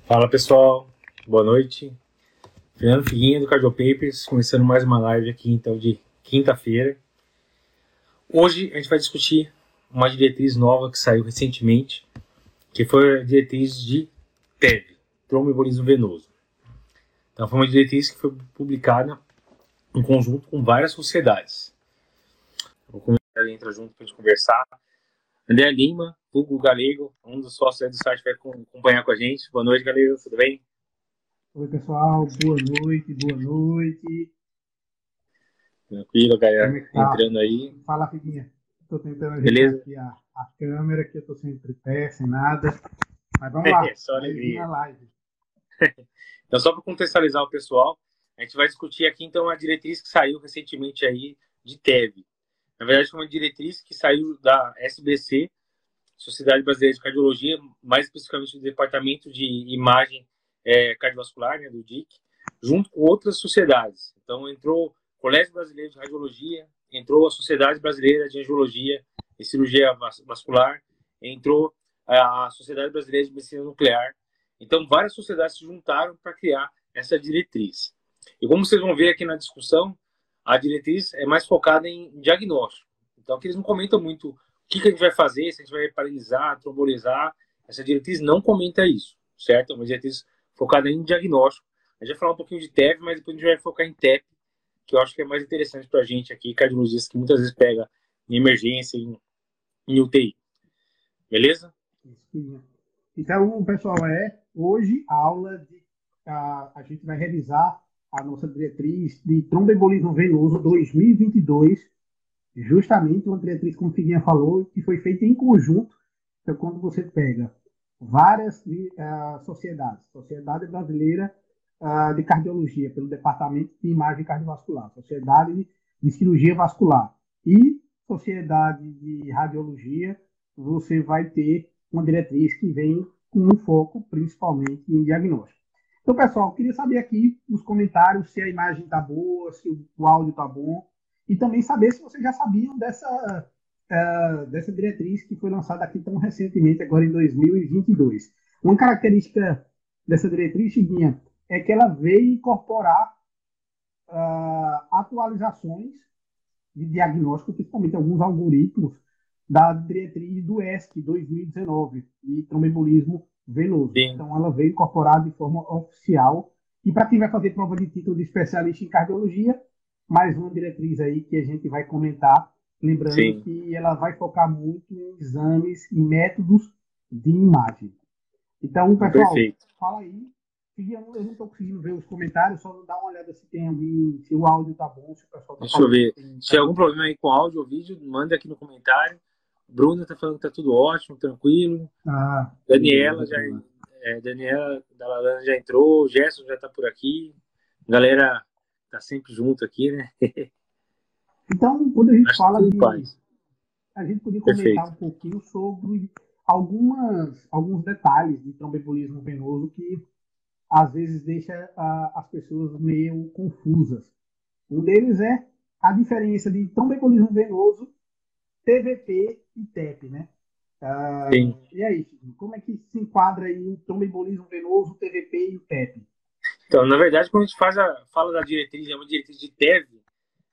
Fala pessoal, boa noite. Fernando Figuinha do Cardiopapers, começando mais uma live aqui então de quinta-feira. Hoje a gente vai discutir uma diretriz nova que saiu recentemente, que foi a diretriz de TEV, tromboembolismo venoso. Então foi uma diretriz que foi publicada em conjunto com várias sociedades. Vou começar a entrar junto para a gente conversar. André Lima, Hugo Galego, um dos sócios do site, vai acompanhar com a gente. Boa noite, Galego, tudo bem? Oi, pessoal, boa noite, boa noite. Tranquilo, galera, é tá? entrando aí. Fala, Figuinha. Estou tentando ajeitar aqui a, a câmera, que eu estou sem tripé, sem nada. Mas vamos lá. É, só alegria. Live. então, só para contextualizar o pessoal, a gente vai discutir aqui, então, a diretriz que saiu recentemente aí de TEV. Na verdade, foi uma diretriz que saiu da SBC, Sociedade Brasileira de Cardiologia, mais especificamente do Departamento de Imagem é, Cardiovascular, né, do DIC, junto com outras sociedades. Então, entrou o Colégio Brasileiro de Radiologia, entrou a Sociedade Brasileira de Angiologia e Cirurgia Vascular, entrou a Sociedade Brasileira de Medicina Nuclear. Então, várias sociedades se juntaram para criar essa diretriz. E como vocês vão ver aqui na discussão, a diretriz é mais focada em diagnóstico. Então, aqui eles não comentam muito o que, que a gente vai fazer, se a gente vai paralisar, trombolizar. Essa diretriz não comenta isso, certo? É uma diretriz focada em diagnóstico. A gente vai falar um pouquinho de TEP, mas depois a gente vai focar em TEP, que eu acho que é mais interessante para a gente aqui, cardiologistas, que muitas vezes pega em emergência, em, em UTI. Beleza? Então, pessoal, é hoje a aula de. A, a gente vai revisar a nossa diretriz de tromboembolismo venoso 2022, justamente uma diretriz, como o Figuinha falou, que foi feita em conjunto. Então, quando você pega várias uh, sociedades, Sociedade Brasileira uh, de Cardiologia, pelo Departamento de Imagem Cardiovascular, Sociedade de Cirurgia Vascular e Sociedade de Radiologia, você vai ter uma diretriz que vem com um foco principalmente em diagnóstico. Então, pessoal, queria saber aqui nos comentários se a imagem está boa, se o áudio está bom, e também saber se vocês já sabiam dessa, uh, dessa diretriz que foi lançada aqui tão recentemente, agora em 2022. Uma característica dessa diretriz, Chiguinha, é que ela veio incorporar uh, atualizações de diagnóstico, principalmente alguns algoritmos da diretriz do ESC 2019, de tromboembolismo venoso. Sim. Então, ela veio incorporada de forma oficial. E para quem vai fazer prova de título de especialista em cardiologia, mais uma diretriz aí que a gente vai comentar. Lembrando Sim. que ela vai focar muito em exames e métodos de imagem. Então, pessoal, Perfeito. fala aí. Eu não estou conseguindo ver os comentários, só dá uma olhada se tem alguém, se o áudio tá bom, se o pessoal tá Deixa eu ver. Tem, se tem algum problema aí com áudio ou vídeo, manda aqui no comentário. Bruna tá falando que tá tudo ótimo, tranquilo. Ah, Daniela já é, Daniela da já entrou, Gerson já tá por aqui. Galera tá sempre junto aqui, né? Então, quando a gente Acho fala de paz. a gente podia comentar Perfeito. um pouquinho sobre algumas alguns detalhes de tromboembolismo venoso que às vezes deixa a, as pessoas meio confusas. Um deles é a diferença de tromboembolismo venoso TVP e TEP, né? Ah. E aí, como é que se enquadra aí o tromboembolismo venoso, o TVP e o TEP? Então, na verdade, quando a gente faz a, fala da diretriz, é uma diretriz de TEV,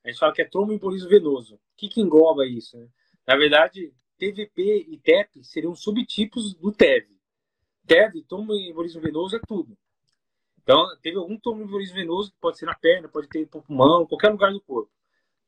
a gente fala que é tromboembolismo venoso. O que, que engloba isso? Né? Na verdade, TVP e TEP seriam subtipos do TEV. TEV, tromboembolismo venoso, é tudo. Então, teve algum tromboembolismo venoso que pode ser na perna, pode ter no pulmão, qualquer lugar do corpo.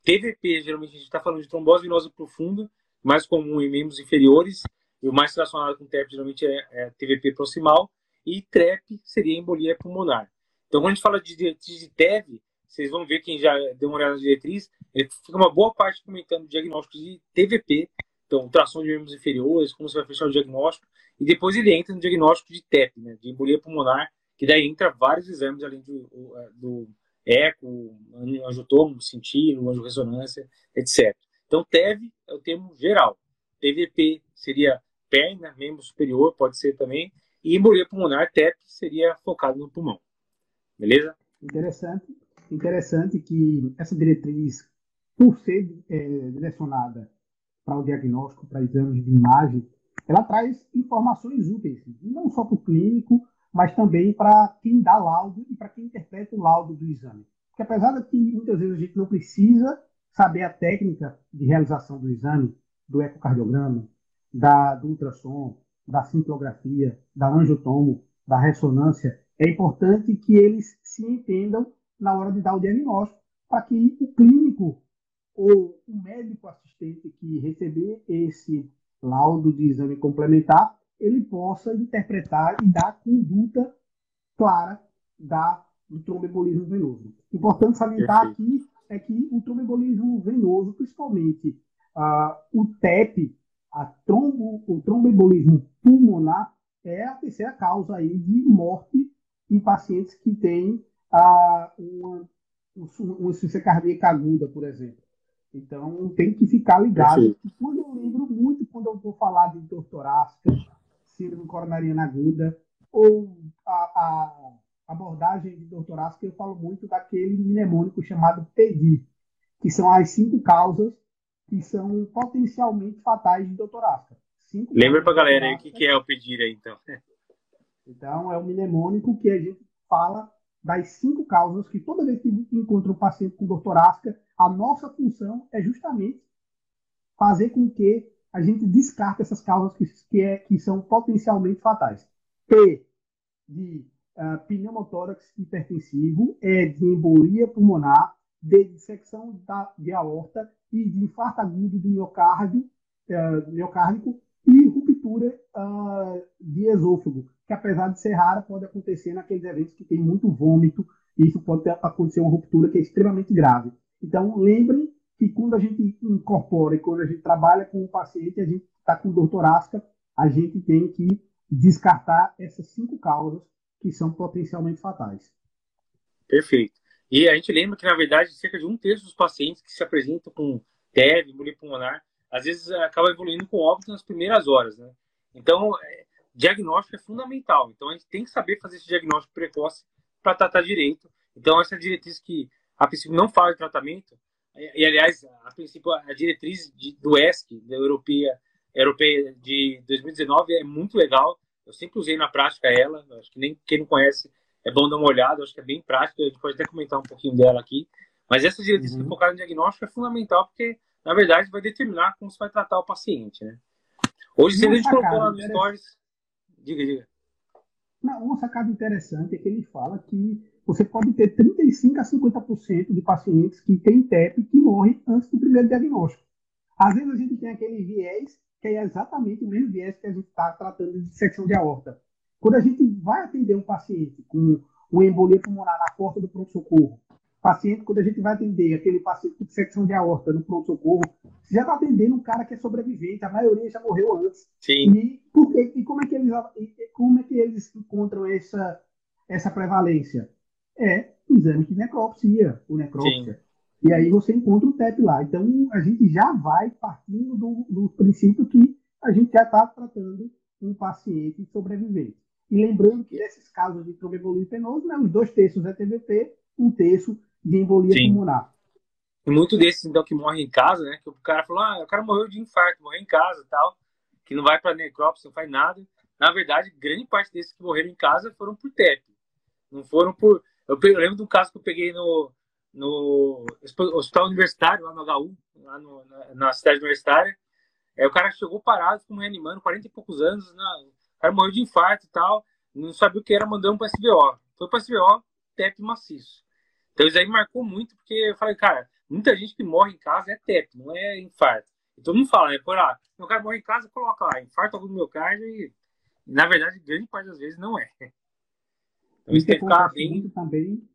TVP, geralmente a gente está falando de trombose venosa profunda, mais comum em membros inferiores, e o mais relacionado com TEP geralmente é, é TVP proximal, e TREP seria embolia pulmonar. Então, quando a gente fala de diretriz de TEV, vocês vão ver, quem já deu uma olhada na diretriz, ele fica uma boa parte comentando diagnóstico de TVP, então, tração de membros inferiores, como você vai fechar o diagnóstico, e depois ele entra no diagnóstico de TEP, né, de embolia pulmonar, que daí entra vários exames além do, do eco, angiotomo, sentido, angiorressonância, etc. Então, TEV é o termo geral. TVP seria perna, membro superior, pode ser também, e embolia pulmonar, TEP, seria focado no pulmão. Beleza? Interessante. Interessante que essa diretriz, por ser é, direcionada para o diagnóstico, para exames de imagem, ela traz informações úteis, não só para o clínico, mas também para quem dá laudo e para quem interpreta o laudo do exame. Porque apesar de que muitas vezes a gente não precisa saber a técnica de realização do exame, do ecocardiograma, da, do ultrassom, da cintilografia, da angiotomo, da ressonância, é importante que eles se entendam na hora de dar o diagnóstico, para que o clínico ou o médico assistente que receber esse laudo de exame complementar, ele possa interpretar e dar a conduta clara da, do tromboembolismo venoso. Importante salientar aqui é que o tromboembolismo venoso, principalmente uh, o TEP, a trombo, o tromboembolismo pulmonar, é a terceira causa aí de morte em pacientes que têm uh, uma, uma insuficiência cardíaca aguda, por exemplo. Então, tem que ficar ligado. Quando eu lembro muito, quando eu vou falar de dor torácica, síndrome coronariana aguda, ou a, a abordagem de dor torácica, eu falo muito daquele mnemônico chamado PEDI, que são as cinco causas que são potencialmente fatais de torácica. Cinco Lembra pra galera aí o que, que é o PEDI aí, então. Então, é um mnemônico que a gente fala das cinco causas que toda vez que encontra um paciente com dor torácica, a nossa função é justamente fazer com que a gente descarte essas causas que, que, é, que são potencialmente fatais. P de uh, pneumotórax hipertensivo, E de embolia pulmonar, de dissecção da, de aorta e de infarto agudo do miocárdio, uh, miocárdico e ruptura uh, de esôfago, que apesar de ser rara, pode acontecer naqueles eventos que tem muito vômito, e isso pode acontecer uma ruptura que é extremamente grave. Então, lembrem que quando a gente incorpora e quando a gente trabalha com o paciente, a gente está com dor torácica, a gente tem que descartar essas cinco causas que são potencialmente fatais. Perfeito. E a gente lembra que, na verdade, cerca de um terço dos pacientes que se apresentam com TEV, embolia pulmonar, às vezes acaba evoluindo com óbito nas primeiras horas, né? Então, é, diagnóstico é fundamental. Então, a gente tem que saber fazer esse diagnóstico precoce para tratar direito. Então, essa diretriz que a princípio não fala de tratamento, e, aliás, a princípio a diretriz de, do ESC, da Europeia, Europeia de 2019, é muito legal. Eu sempre usei na prática ela, acho que nem quem não conhece é bom dar uma olhada, acho que é bem prática, a gente pode até comentar um pouquinho dela aqui. Mas essa diretriz uhum. focada no diagnóstico é fundamental, porque, na verdade, vai determinar como você vai tratar o paciente, né? Hoje, se a gente colocou lá no Stories... Diga, diga. Não, uma sacada interessante é que ele fala que você pode ter 35 a 50% de pacientes que têm TEP que morrem antes do primeiro diagnóstico. Às vezes a gente tem aquele viés que é exatamente o mesmo viés que a gente está tratando de dissecção de aorta. Quando a gente vai atender um paciente com uma embolia pulmonar na porta do pronto-socorro, paciente, quando a gente vai atender aquele paciente com dissecção de aorta no pronto-socorro, você já está atendendo um cara que é sobrevivente, a maioria já morreu antes. Sim. E, por quê? e como é que eles, como é que eles encontram essa, essa prevalência? é exame de necropsia, ou necrópsia. Sim. E aí você encontra o TEP lá. Então, a gente já vai partindo do, do princípio que a gente já está tratando um paciente sobrevivente. E lembrando que nesses casos de tromboembolia penoso, né, os dois terços é TVP, um terço de embolia Sim. pulmonar. E muito desses, então, que morrem em casa, né? Que o cara falou, ah, o cara morreu de infarto, morreu em casa e tal, que não vai para necrópsia, não faz nada. Na verdade, grande parte desses que morreram em casa foram por TEP. Não foram por eu, lembro de um caso que eu peguei no, no hospital universitário, lá no HU, lá no, na, na, cidade universitária. É, o cara chegou parado, ficou reanimando, 40 e poucos anos, né? o cara morreu de infarto e tal, não sabia o que era, mandando para SBO. Foi para SBO, TEP maciço. Então isso aí marcou muito, porque eu falei, cara, muita gente que morre em casa é TEP, não é infarto. E todo mundo fala, né? Por lá, o cara morre em casa, coloca lá, infarto do miocárdio e, na verdade, grande parte das vezes não é. Então, isso tem que ficar bem. Também,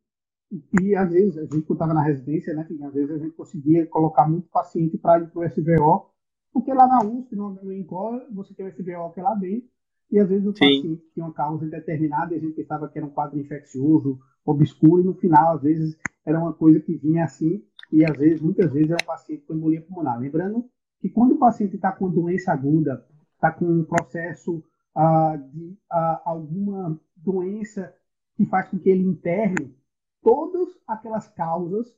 e às vezes, a gente estava na residência, né, às vezes a gente conseguia colocar muito paciente para ir para o SBO, porque lá na USP, no, no INCOR, você tem o SBO que é lá dentro, e às vezes o Sim. paciente tinha uma causa indeterminada e a gente pensava que era um quadro infeccioso, obscuro, e no final, às vezes, era uma coisa que vinha assim, e às vezes, muitas vezes, era um paciente com embolia pulmonar. Lembrando que quando o paciente está com doença aguda, está com um processo ah, de ah, alguma doença que faz com que ele interne todas aquelas causas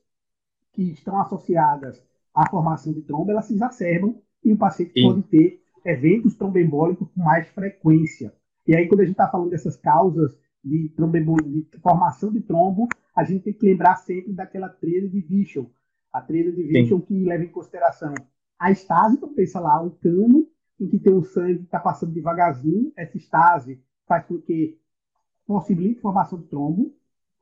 que estão associadas à formação de trombo, elas se exacerbam e o paciente Sim. pode ter eventos tromboembólicos com mais frequência. E aí, quando a gente está falando dessas causas de, de formação de trombo, a gente tem que lembrar sempre daquela trilha de Vision. A trilha de Vision Sim. que leva em consideração a estase, então pensa lá, um cano em que tem o sangue que está passando devagarzinho, essa estase faz com que possibilite formação de trombo.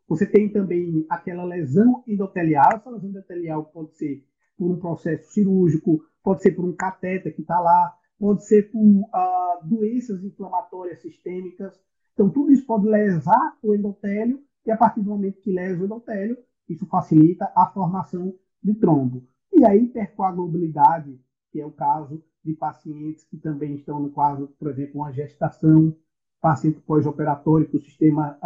Você tem também aquela lesão endotelial, essa lesão endotelial pode ser por um processo cirúrgico, pode ser por um catéter que está lá, pode ser por uh, doenças inflamatórias sistêmicas. Então, tudo isso pode lesar o endotélio, e a partir do momento que lesa o endotélio, isso facilita a formação de trombo. E a hipercoagulabilidade, que é o caso de pacientes que também estão no quadro, por exemplo, uma gestação, paciente pós-operatório, que o sistema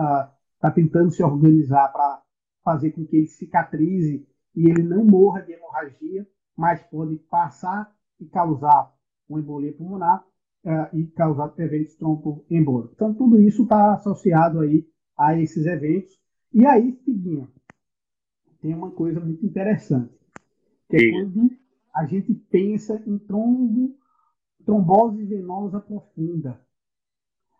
está tentando se organizar para fazer com que ele cicatrize e ele não morra de hemorragia, mas pode passar e causar uma embolia pulmonar uh, e causar eventos tromboembólicos. Então, tudo isso está associado aí a esses eventos. E aí, Figuinha, tem uma coisa muito interessante, que é quando a gente pensa em trombo, trombose venosa profunda.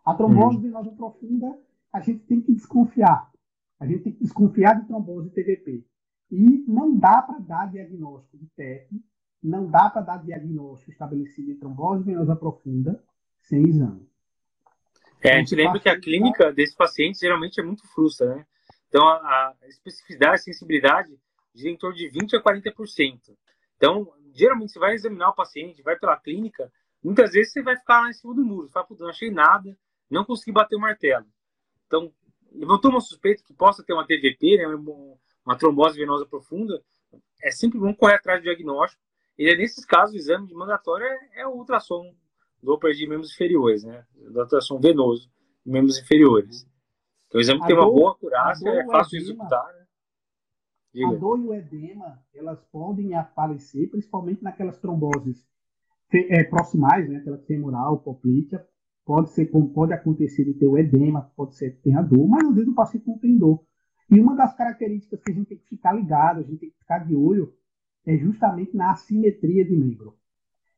A trombose hum. venosa profunda, a gente tem que desconfiar. A gente tem que desconfiar de trombose TVP. E não dá para dar diagnóstico de TEP, não dá para dar diagnóstico estabelecido de trombose venosa profunda sem exame. É, a gente lembra que a clínica desse paciente geralmente é muito frustra, né? Então, a, a especificidade, a sensibilidade gira em torno de 20% a 40%. Então, geralmente, você vai examinar o paciente, vai pela clínica, muitas vezes você vai ficar lá em cima do muro, você fala, não achei nada, não consegui bater o martelo. Então, levantou uma suspeita que possa ter uma TVP, né, uma trombose venosa profunda, é sempre bom correr atrás do diagnóstico. E é nesses casos, o exame de mandatório é, é o ultrassom Doppler de membros inferiores, né? Do ultrassom venoso de membros inferiores. Então, o exame a tem dor, uma boa acurácia, é fácil de executar, né? A dor e o edema, elas podem aparecer, principalmente naquelas tromboses é, proximais, né? Aquela femoral, poplítea, pode ser pode acontecer de ter o edema, pode ser que tenha dor, mas às vezes o paciente não tem dor. E uma das características que a gente tem que ficar ligado, a gente tem que ficar de olho, é justamente na assimetria de membro.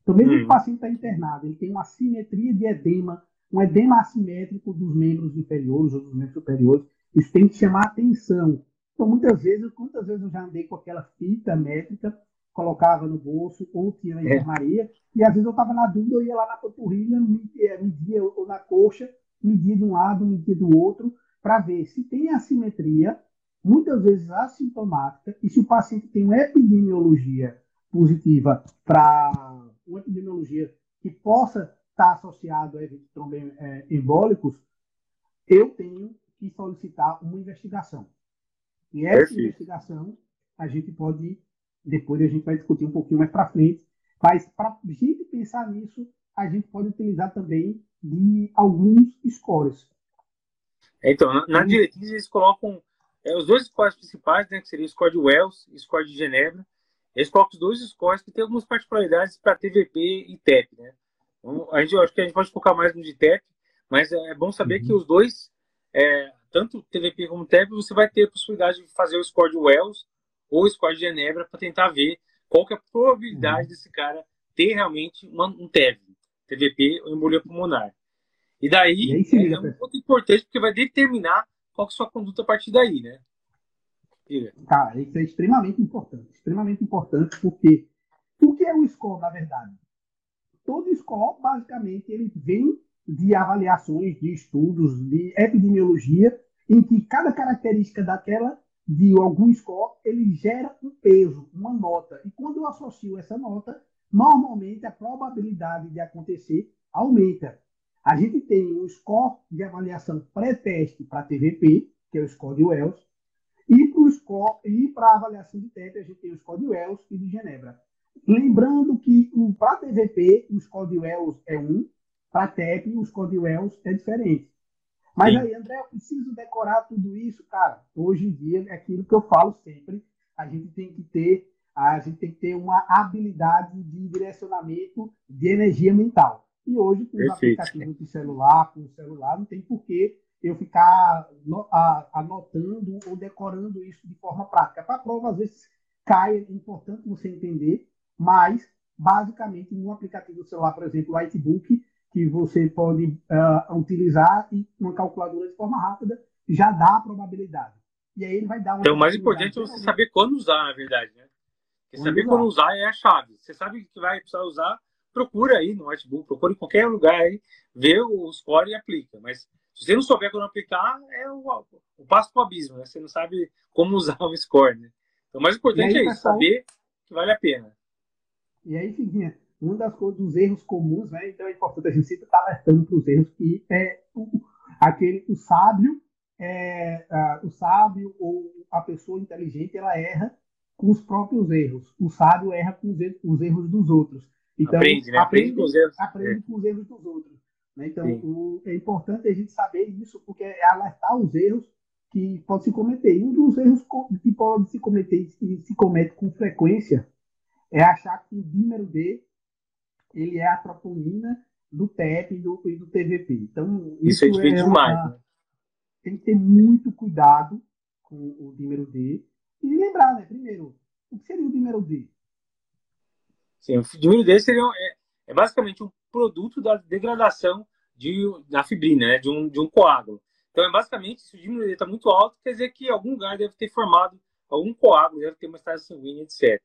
Então, mesmo hum. que o paciente está internado, ele tem uma assimetria de edema, um edema assimétrico dos membros inferiores ou dos membros superiores, isso tem que chamar atenção. Então, muitas vezes, quantas vezes eu já andei com aquela fita métrica, colocava no bolso ou tinha na enfermaria, é. e às vezes eu estava na dúvida, eu ia lá na panturrilha, media, media ou na coxa, media de um lado, media do outro, para ver se tem assimetria, muitas vezes assintomática, e se o paciente tem uma epidemiologia positiva para uma epidemiologia que possa estar associado a eventos tromboembólicos, eu tenho que solicitar uma investigação. E essa Perfeito. investigação a gente pode, depois a gente vai discutir um pouquinho mais para frente, mas para a gente pensar nisso, a gente pode utilizar também de alguns scores. Então, na, na diretriz eles colocam é, os dois scores principais, né, que seria o score de Wells e o score de Genebra, eles colocam os dois scores que tem algumas particularidades para TVP e TEP, né? Então, a gente, acho que a gente pode focar mais no de TEP, mas é bom saber uhum. que os dois, é, tanto TVP como TEP, você vai ter a possibilidade de fazer o score de Wells ou o score de Genebra para tentar ver qual que é a probabilidade uhum. desse cara ter realmente uma, um TEV, TVP ou embolia pulmonar. E daí e é um ponto importante porque vai determinar qual que é a sua conduta a partir daí, né? Cara, isso é extremamente importante. Extremamente importante porque o que é o score, na verdade? Todo score, basicamente, ele vem de avaliações, de estudos, de epidemiologia, em que cada característica daquela, de algum score, ele gera um peso, uma nota. E quando eu associo essa nota, normalmente a probabilidade de acontecer aumenta. A gente tem um score de avaliação pré-teste para TVP, que é o score de Wells, e para a avaliação de TEP, a gente tem o score de Wells e de Genebra. Lembrando que para TVP, o score de Wells é 1, para TEP, o score de Wells é diferente. Mas Sim. aí, André, eu preciso decorar tudo isso, cara. Hoje em dia, é aquilo que eu falo sempre, a gente tem que ter, a gente tem que ter uma habilidade de direcionamento de energia mental. E hoje, com os aplicativos de celular, com o celular, não tem porquê eu ficar anotando ou decorando isso de forma prática. Para a prova, às vezes, cai, é importante você entender, mas, basicamente, no aplicativo do celular, por exemplo, o Whitebook, que você pode uh, utilizar e uma calculadora de forma rápida já dá a probabilidade. E aí ele vai dar uma. Então, o mais importante é você saber quando usar, na verdade, né? Porque saber usar. quando usar é a chave. Você sabe que vai precisar usar, procura aí no notebook, procura em qualquer lugar aí, vê o score e aplica. Mas se você não souber quando aplicar, é o, o passo para o abismo, né? Você não sabe como usar o score, né? Então, o mais importante aí, é isso, saber que vale a pena. E aí, Figuinha, uma das coisas dos erros comuns, né? Então é importante a gente sempre estar alertando para os erros que é o, aquele o sábio, é, a, o sábio ou a pessoa inteligente ela erra com os próprios erros. O sábio erra com os, erros, os erros dos outros. Então aprende, né? aprende, aprende com os erros, aprende é. com os erros dos outros. Né? Então o, é importante a gente saber isso porque é alertar os erros que pode se cometer. E um dos erros que pode se cometer e se comete com frequência é achar que o dímero D ele é a troponina do TEP e do, e do TVP. Então, isso, isso é difícil é demais. Né? Tem que ter muito cuidado com o dímero D. E lembrar, né, primeiro, o que seria o dímero D? Sim, o dímero D seria, é, é basicamente um produto da degradação de, da fibrina, né, de, um, de um coágulo. Então, é basicamente, se o dímero D está muito alto, quer dizer que algum lugar deve ter formado algum coágulo, deve ter uma estágio sanguínea, etc.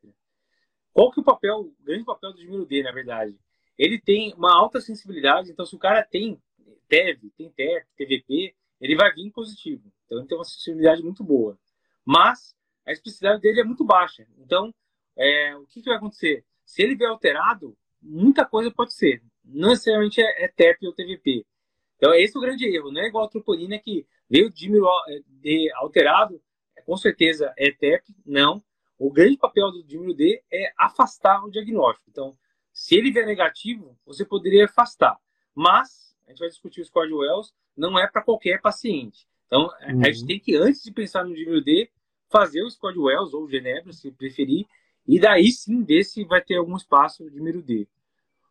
Qual que é o papel, o grande papel do Dimiro D, na verdade? Ele tem uma alta sensibilidade, então se o cara tem TEV, tem TEP, TVP, ele vai vir positivo. Então ele tem uma sensibilidade muito boa. Mas a especificidade dele é muito baixa. Então, é, o que, que vai acontecer? Se ele vier alterado, muita coisa pode ser. Não necessariamente é, é TEP ou TVP. Então, esse é o grande erro. Não é igual a troponina que veio de alterado, com certeza é TEP, não. O grande papel do dímero D é afastar o diagnóstico. Então, se ele vier negativo, você poderia afastar. Mas, a gente vai discutir o score de Wells, não é para qualquer paciente. Então, uhum. a gente uhum. tem que, antes de pensar no dímero D, fazer o score de Wells ou Genebra, se preferir, e daí sim ver se vai ter algum espaço no dímero D.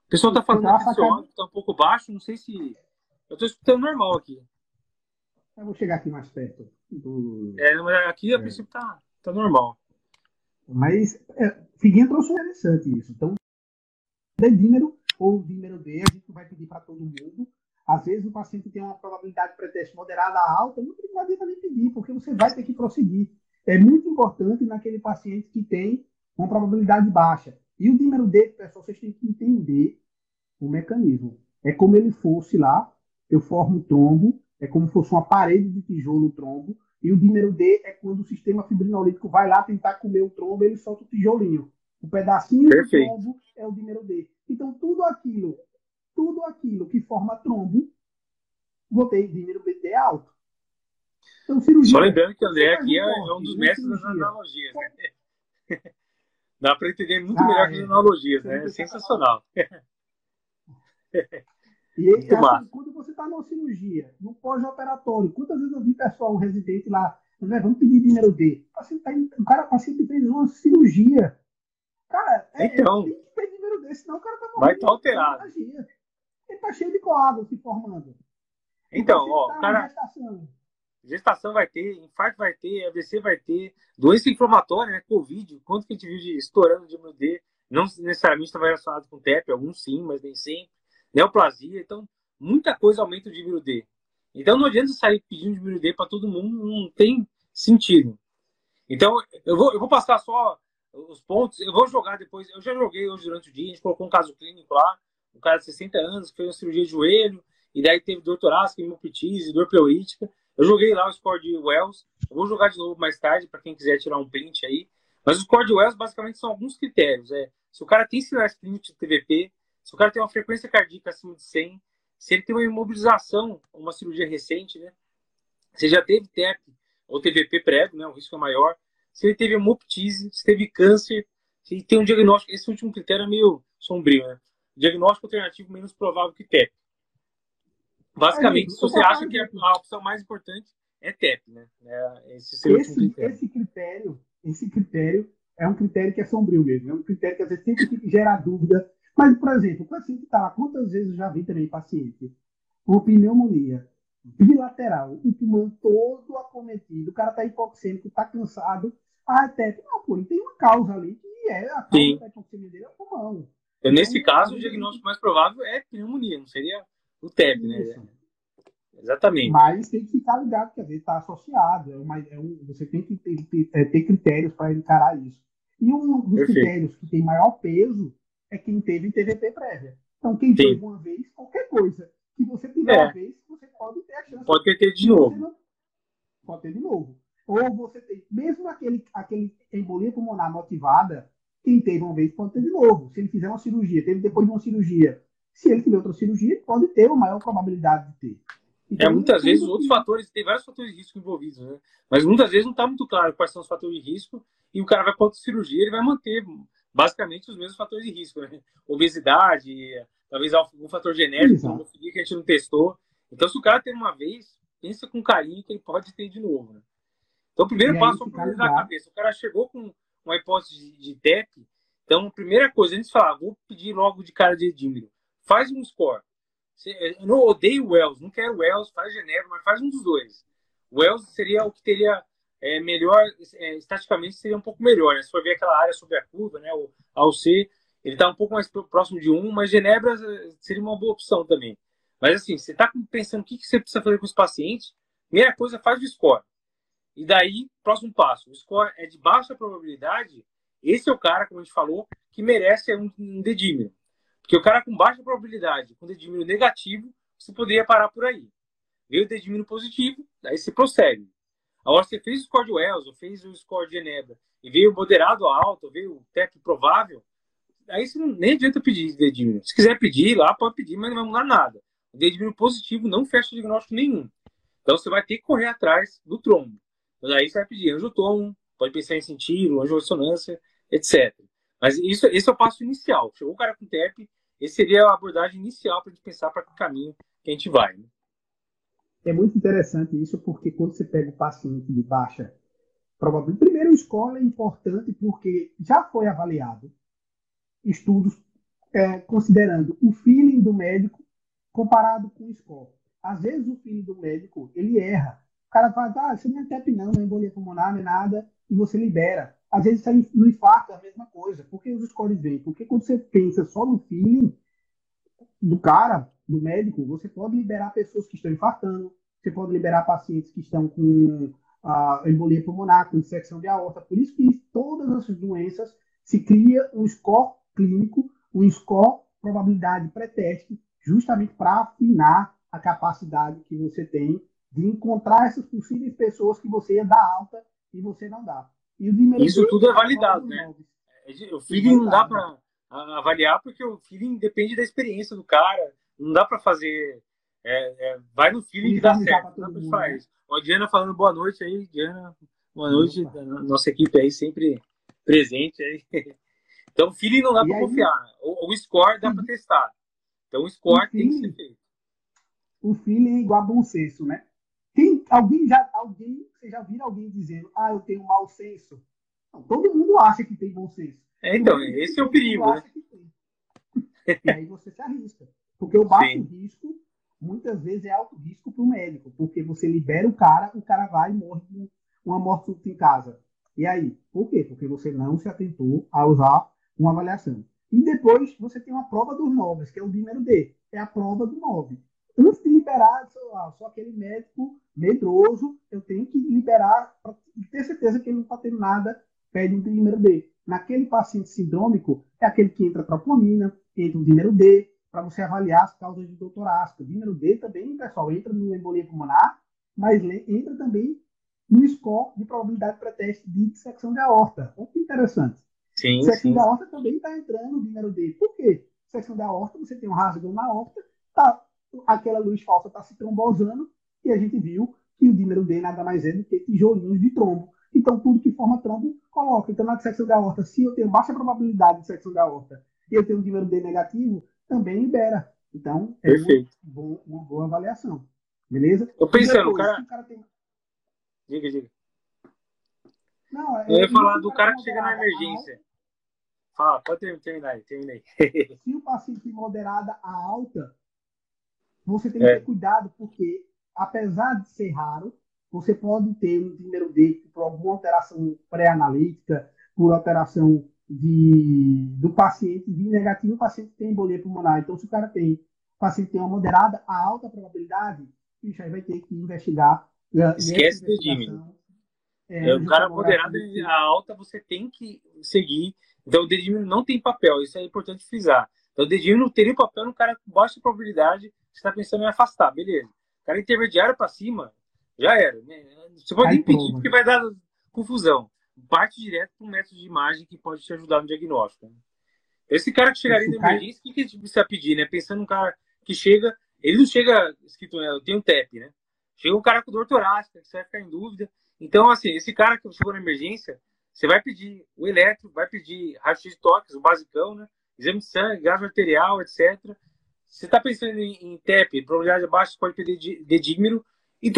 O pessoal está falando que o está um pouco baixo, não sei se... Eu estou escutando normal aqui. Eu vou chegar aqui mais perto. Do... É, mas aqui a é. princípio está tá normal. Mas é, Figuinha trouxe interessante isso. Então, de dímero ou dímero D, a gente vai pedir para todo mundo. Às vezes o paciente tem uma probabilidade de preteste moderada alta, não adianta nem pedir, porque você vai ter que prosseguir. É muito importante naquele paciente que tem uma probabilidade baixa. E o dímero D, pessoal, vocês têm que entender o mecanismo. É como ele fosse lá, eu formo um trombo, é como se fosse uma parede de tijolo o trombo, e o dímero D é quando o sistema fibrinolítico vai lá tentar comer o trombo, ele solta o tijolinho. O pedacinho Perfeito. do trombo é o dímero D. Então, tudo aquilo, tudo aquilo que forma trombo, botei dímero D alto. Então, cirurgia, Só lembrando que o André aqui é, é um dos mestres das analogias. Né? Dá para entender muito ah, melhor é. que as analogias, né? É sensacional. E assim, quando você está numa cirurgia, no pós-operatório, quantas vezes eu vi pessoal, um residente lá, né, vamos pedir dinheiro D. O, paciente tá, o cara, o paciente fez uma cirurgia. Cara, é, então, tem que pedir dinheiro D, senão o cara tá morrendo. Vai estar tá alterado. Ele tá cheio de coágulo se formando. Então, ó, tá cara. Gestação. gestação vai ter, infarto vai ter, AVC vai ter, doença inflamatória, né? Covid, quanto que a gente viu de estourando de D? Não necessariamente estava relacionado com TEP, alguns sim, mas nem sempre neoplasia. Então, muita coisa aumenta o dímero D. Então, não adianta sair pedindo dímero D para todo mundo, não tem sentido. Então, eu vou, eu vou passar só os pontos, eu vou jogar depois. Eu já joguei hoje durante o dia, a gente colocou um caso clínico lá, um cara de 60 anos que fez uma cirurgia de joelho, e daí teve dor torácica, hemopetise, dor pleurítica. Eu joguei lá o score de Wells, eu vou jogar de novo mais tarde, para quem quiser tirar um print aí. Mas o score de Wells basicamente são alguns critérios. É, se o cara tem sinais clínicos de TVP, se o cara tem uma frequência cardíaca acima de 100, se ele tem uma imobilização, uma cirurgia recente, né? Se já teve TEP ou TVP prévio, né? O risco é maior. Se ele teve hemoptise, se teve câncer, se tem um diagnóstico, esse último critério é meio sombrio, né? Diagnóstico alternativo menos provável que TEP. Basicamente, se você acha que a opção mais importante é TEP, né? É esse, esse, critério. esse critério, esse critério é um critério que é sombrio mesmo. É um critério que às vezes sempre gera dúvida mas, por exemplo, o paciente está lá, quantas vezes eu já vi também paciente com pneumonia bilateral, o pulmão todo acometido, o cara está hipoxêmico, está cansado, ah, até, não, pô, ele tem uma causa ali, que é a causa Sim. da hipoxemia dele é o pulmão. Então, nesse caso, o diagnóstico mais provável é pneumonia, não seria o TEP, né? Exatamente. Mas tem que ficar ligado, que às vezes está associado. É uma, é um, você tem que ter, ter, é, ter critérios para encarar isso. E um dos Perfeito. critérios que tem maior peso é quem teve TVP prévia. Então, quem Sim. teve uma vez, qualquer coisa que você tiver é. uma vez, você pode ter a chance. Pode ter de novo. Não, pode ter de novo. Ou você tem, mesmo aquele, aquele embolia pulmonar motivada, quem teve uma vez pode ter de novo. Se ele fizer uma cirurgia, teve depois de uma cirurgia, se ele tiver outra cirurgia, pode ter uma maior probabilidade de ter. Então, é, muitas vezes outros fatores, tem vários fatores de risco envolvidos, né? Mas muitas vezes não está muito claro quais são os fatores de risco e o cara vai para outra cirurgia, ele vai manter basicamente os mesmos fatores de risco, né? Obesidade, talvez algum fator genético, que a gente não testou. Então, se o cara tem uma vez, pensa com carinho que ele pode ter de novo, né? Então, o primeiro passo é organizar a cabeça. O cara chegou com uma hipótese de, de TEP, então, a primeira coisa, antes de falar, vou pedir logo de cara de edímero, faz um score. Eu não odeio o Wells, não quero o Wells, faz Genebra, mas faz um dos dois. O Wells seria o que teria é, melhor, é, estaticamente seria um pouco melhor. Né? Se for ver aquela área sobre a curva, né, o AUC, ele está um pouco mais próximo de um, mas Genebra eh, seria uma boa opção também. Mas assim, você está pensando o que, que você precisa fazer com os pacientes, primeira coisa, faz o score. E daí, próximo passo, o score é de baixa probabilidade, esse é o cara, como a gente falou, que merece um, um dedímero. Porque o cara com baixa probabilidade, com dedímero negativo, você poderia parar por aí. Veio o dedímero positivo, daí você prossegue. Agora, você fez o score de Wells, ou fez o score de Genebra, e veio moderado a alto, veio o TEP provável, aí você nem adianta pedir dedímero. Se quiser pedir lá, pode pedir, mas não vai mudar nada. O dedímero positivo não fecha diagnóstico nenhum. Então, você vai ter que correr atrás do trombo. Então, aí você vai pedir angiotom, pode pensar em sentido, angiorressonância, etc. Mas isso, esse é o passo inicial. Chegou o cara com TEP, esse seria a abordagem inicial para a gente pensar para que caminho que a gente vai. Né? É muito interessante isso, porque quando você pega o paciente de baixa probabilidade, primeiro o score é importante porque já foi avaliado estudos é, considerando o feeling do médico comparado com o score. Às vezes o feeling do médico ele erra. O cara fala, ah, você não é TEP não, não é embolia pulmonar, nem nada, e você libera. Às vezes no infarto é a mesma coisa. Por que os scores vêm? Porque quando você pensa só no feeling do cara, do médico, você pode liberar pessoas que estão infartando, você pode liberar pacientes que estão com a embolia pulmonar, com dissecção de aorta. Por isso que todas essas doenças se cria um score clínico, um score probabilidade pré-teste, justamente para afinar a capacidade que você tem de encontrar essas possíveis pessoas que você ia dar alta e você não dá. Isso tudo é validado, né? É, o feeling não dá para avaliar porque o feeling depende da experiência do cara. Não dá para fazer. É, é, vai no feeling que dá certo. Não faz. Ó, a Diana falando boa noite aí, Diana. Boa noite, nossa equipe aí sempre presente aí. Então, o feeling não dá para confiar. O, o, score dá para testar. Então, o score o tem feeling, que ser feito. O feeling é igual a bom senso, né? Quem, alguém já, alguém, você já viu alguém dizendo, ah, eu tenho mau senso? Não, todo mundo acha que tem bom senso. É, então, esse é o perigo, né? E aí você se arrisca. Porque o baixo Sim. risco, muitas vezes, é alto risco para o médico. Porque você libera o cara, o cara vai e morre com uma morte súbita em casa. E aí? Por quê? Porque você não se atentou a usar uma avaliação. E depois você tem uma prova dos novos, que é o número D. É a prova do 9 antes de liberar, lá, sou aquele médico medroso, eu tenho que liberar para ter certeza que ele não está tendo nada, pede um dímero D. Naquele paciente sindrômico, é aquele que entra troponina, entra o dímero D, para você avaliar as causas de dor torácica. O dímero D também, pessoal, entra no embolia pulmonar, mas entra também no score de probabilidade pré-teste de dissecção de aorta. Olha que interessante. Sim, dissecção sim. de aorta também está entrando no dímero D. Por quê? Dissecção de aorta, você tem um rasgo na aorta, tá aquela luz falsa está se trombosando e a gente viu que o dímero D nada mais é do que tijolinhos de trombo. Então, tudo que forma trombo, coloca. Então, na dissecção da aorta, se eu tenho baixa probabilidade de dissecção da aorta e eu tenho um dímero D negativo, também libera. Então, é Perfeito. Uma, uma boa avaliação. Beleza? Tô pensando, depois, cara... cara tem... Diga, diga. Não, é, eu ia falar do cara que chega na emergência. Fala, pode terminar aí, terminei. Se o paciente moderada a alta, você tem que é. ter cuidado, porque, apesar de ser raro, você pode ter um número D por alguma alteração pré-analítica, por alteração de, do paciente de negativo, o paciente tem embolia pulmonar. Então, se o cara tem, o paciente tem uma moderada, a alta probabilidade, bicho, aí vai ter que investigar. Esquece do dímino. É, o cara moderado a alta você tem que seguir. Então, o dedímino não tem papel, isso é importante frisar. Então, o dedímino teria papel no cara com baixa probabilidade, você está pensando em afastar, beleza. O cara intermediário para cima, já era. Né? Você pode impedir, porque vai dar confusão parte direto para um método de imagem que pode te ajudar no diagnóstico. Né? Esse cara que chegaria Esse na cara... emergência, o que, que a gente precisa pedir, né? Pensando num cara que chega, ele não chega escrito, né? Eu tenho um TEP, né? Chega um cara com dor torácica, você vai ficar em dúvida. Então, assim, esse cara que chegou na emergência, você vai pedir o eletro, vai pedir raio-x de toques, o basicão, né? Exame de sangue, gás arterial, etc. Você está pensando em, em TEP, probabilidade abaixo, você pode pedir dedímero e.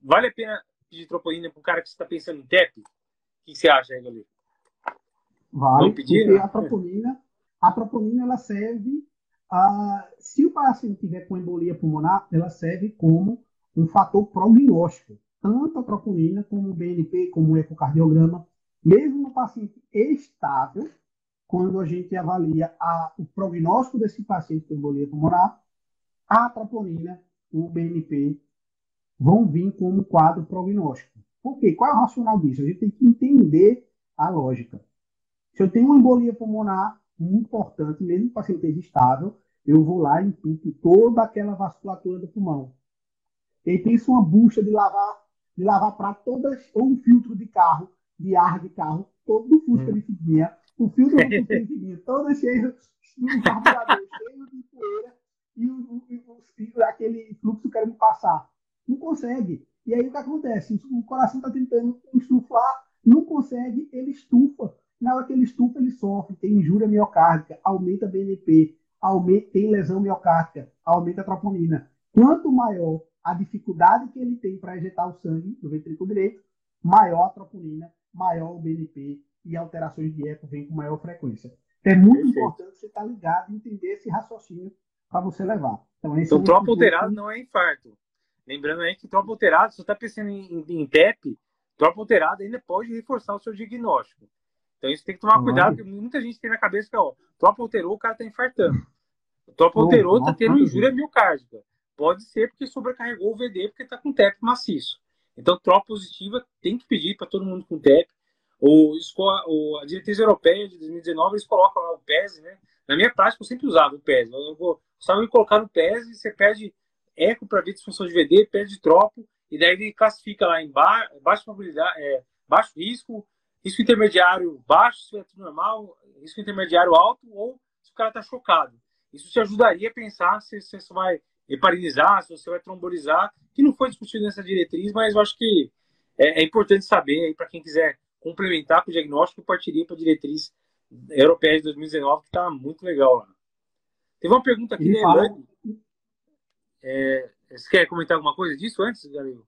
Vale a pena pedir troponina para um cara que está pensando em TEP? que você acha Galito? Vale, pedir, porque né? a troponina, a ela serve a, se o paciente tiver com embolia pulmonar, ela serve como um fator prognóstico. Tanto a troponina como o BNP, como o ecocardiograma, mesmo no paciente estável, quando a gente avalia a, o prognóstico desse paciente com embolia pulmonar, a troponina, o BNP, vão vir como quadro prognóstico. Por quê? Qual é o racional disso? A gente tem que entender a lógica. Se eu tenho uma embolia pulmonar importante, mesmo que o paciente esteja estável, eu vou lá e entupo toda aquela vasculatura do pulmão. E aí pensa uma bucha de lavar, de lavar para todas, ou um filtro de carro, de ar de carro, todo do Fusca hum. de figuinha, o filtro do Fusca de figuinha, todo cheio, um carburador cheio de poeira, e, o, e, e aquele fluxo querendo passar. Não consegue. E aí o que acontece? O coração está tentando insuflar, não consegue, ele estufa. Na hora que ele estufa, ele sofre, tem injúria miocárdica, aumenta a BNP, aumenta, tem lesão miocárdica, aumenta a troponina. Quanto maior a dificuldade que ele tem para ejetar o sangue do ventrículo direito, maior a troponina, maior o BNP e alterações de eco vêm com maior frequência. Então, é muito Perfeito. importante você estar tá ligado e entender esse raciocínio para você levar. Então, esse então é tropa alterado não é infarto. Lembrando aí que tropa alterada, se você está pensando em, em, em TEP, tropa alterada ainda pode reforçar o seu diagnóstico. Então isso tem que tomar cuidado, porque muita gente tem na cabeça que, ó, tropa alterou, o cara está infartando. tropa alterou, está tendo injúria miocárdica. Pode ser porque sobrecarregou o VD, porque está com TEP maciço. Então, tropa positiva tem que pedir para todo mundo com TEP. O, o, a diretriz europeia de 2019, eles colocam lá o PES, né? Na minha prática, eu sempre usava o PES. Eu vou só me colocar no PES e você pede eco para ver disfunção de VD, perde tropo, e daí ele classifica lá em ba baixo probabilidade, é, baixo risco, risco intermediário baixo, se é normal, risco intermediário alto, ou se o cara está chocado. Isso te ajudaria a pensar se, se você vai heparinizar, se você vai trombolizar, que não foi discutido nessa diretriz, mas eu acho que é, é importante saber para quem quiser complementar com o diagnóstico, eu partiria para a diretriz europeia de 2019, que está muito legal lá. Teve uma pergunta aqui da Elane. É, você quer comentar alguma coisa disso antes, Galil?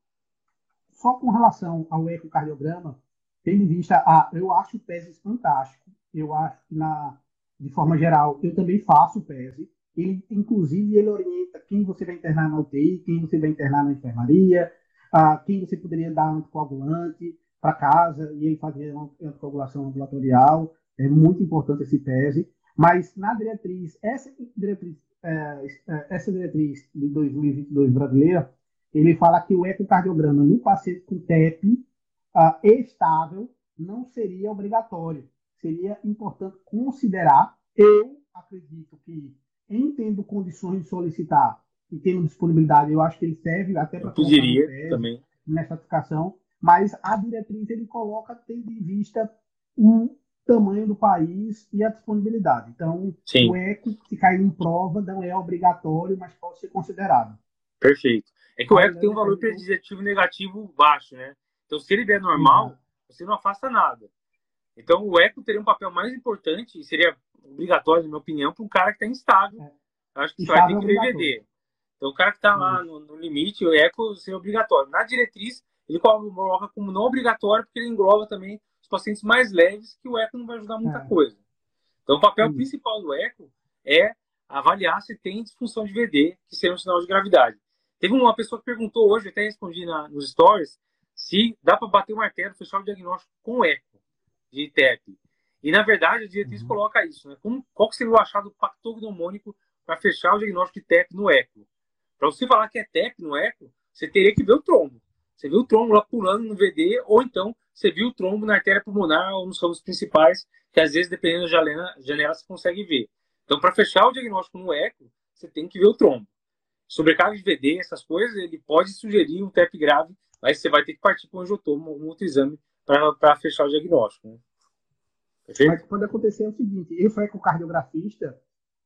Só com relação ao ecocardiograma, tendo em vista, a, eu acho o PES fantástico. Eu acho que, na, de forma geral, eu também faço o PES. Ele, inclusive, ele orienta quem você vai internar na UTI, quem você vai internar na enfermaria, a, quem você poderia dar anticoagulante para casa e ele fazer uma anticoagulação ambulatorial. É muito importante esse PES. Mas na diretriz, essa diretriz é, é, essa diretriz de 2022 brasileira, ele fala que o ecocardiograma no paciente com TEP uh, estável não seria obrigatório. Seria importante considerar. Eu acredito que, em tendo condições de solicitar e tendo disponibilidade, eu acho que ele serve até para pediria também nessa aplicação. Mas a diretriz ele coloca tendo em vista o tamanho do país e a disponibilidade. Então, Sim. o ECO, se cair em prova, não é obrigatório, mas pode ser considerado. Perfeito. É que o ECO tem um valor preditivo negativo baixo, né? Então, se ele vier normal, você não afasta nada. Então, o ECO teria um papel mais importante, e seria obrigatório, na minha opinião, para um cara que está instável. É. Acho que vai ter que ver VD. Então, o cara que está lá no, no, limite, o ECO seria obrigatório. Na diretriz, ele coloca como não obrigatório, porque ele engloba também pacientes mais leves que o eco não vai ajudar muita é. coisa. Então, o papel principal do eco é avaliar se tem disfunção de VD, que seria um sinal de gravidade. Teve uma pessoa que perguntou hoje, eu até respondi na, nos stories, se dá para bater o martelo, fechar o diagnóstico com eco de TEP. E, na verdade, a diretriz uhum. coloca isso, né? Como, qual seria o achado patognomônico para fechar o diagnóstico de TEP no eco? Para você falar que é TEP no eco, você teria que ver o trombo. Você viu o trombo lá pulando no VD, ou então você viu o trombo na artéria pulmonar ou nos ramos principais, que às vezes, dependendo da janela, você consegue ver. Então, para fechar o diagnóstico no eco, você tem que ver o trombo. Sobrecarga de VD, essas coisas, ele pode sugerir um TEP grave, mas você vai ter que partir para um angiotomo, um outro exame, para fechar o diagnóstico. Né? Mas pode acontecer o seguinte, eu fui ecocardiografista,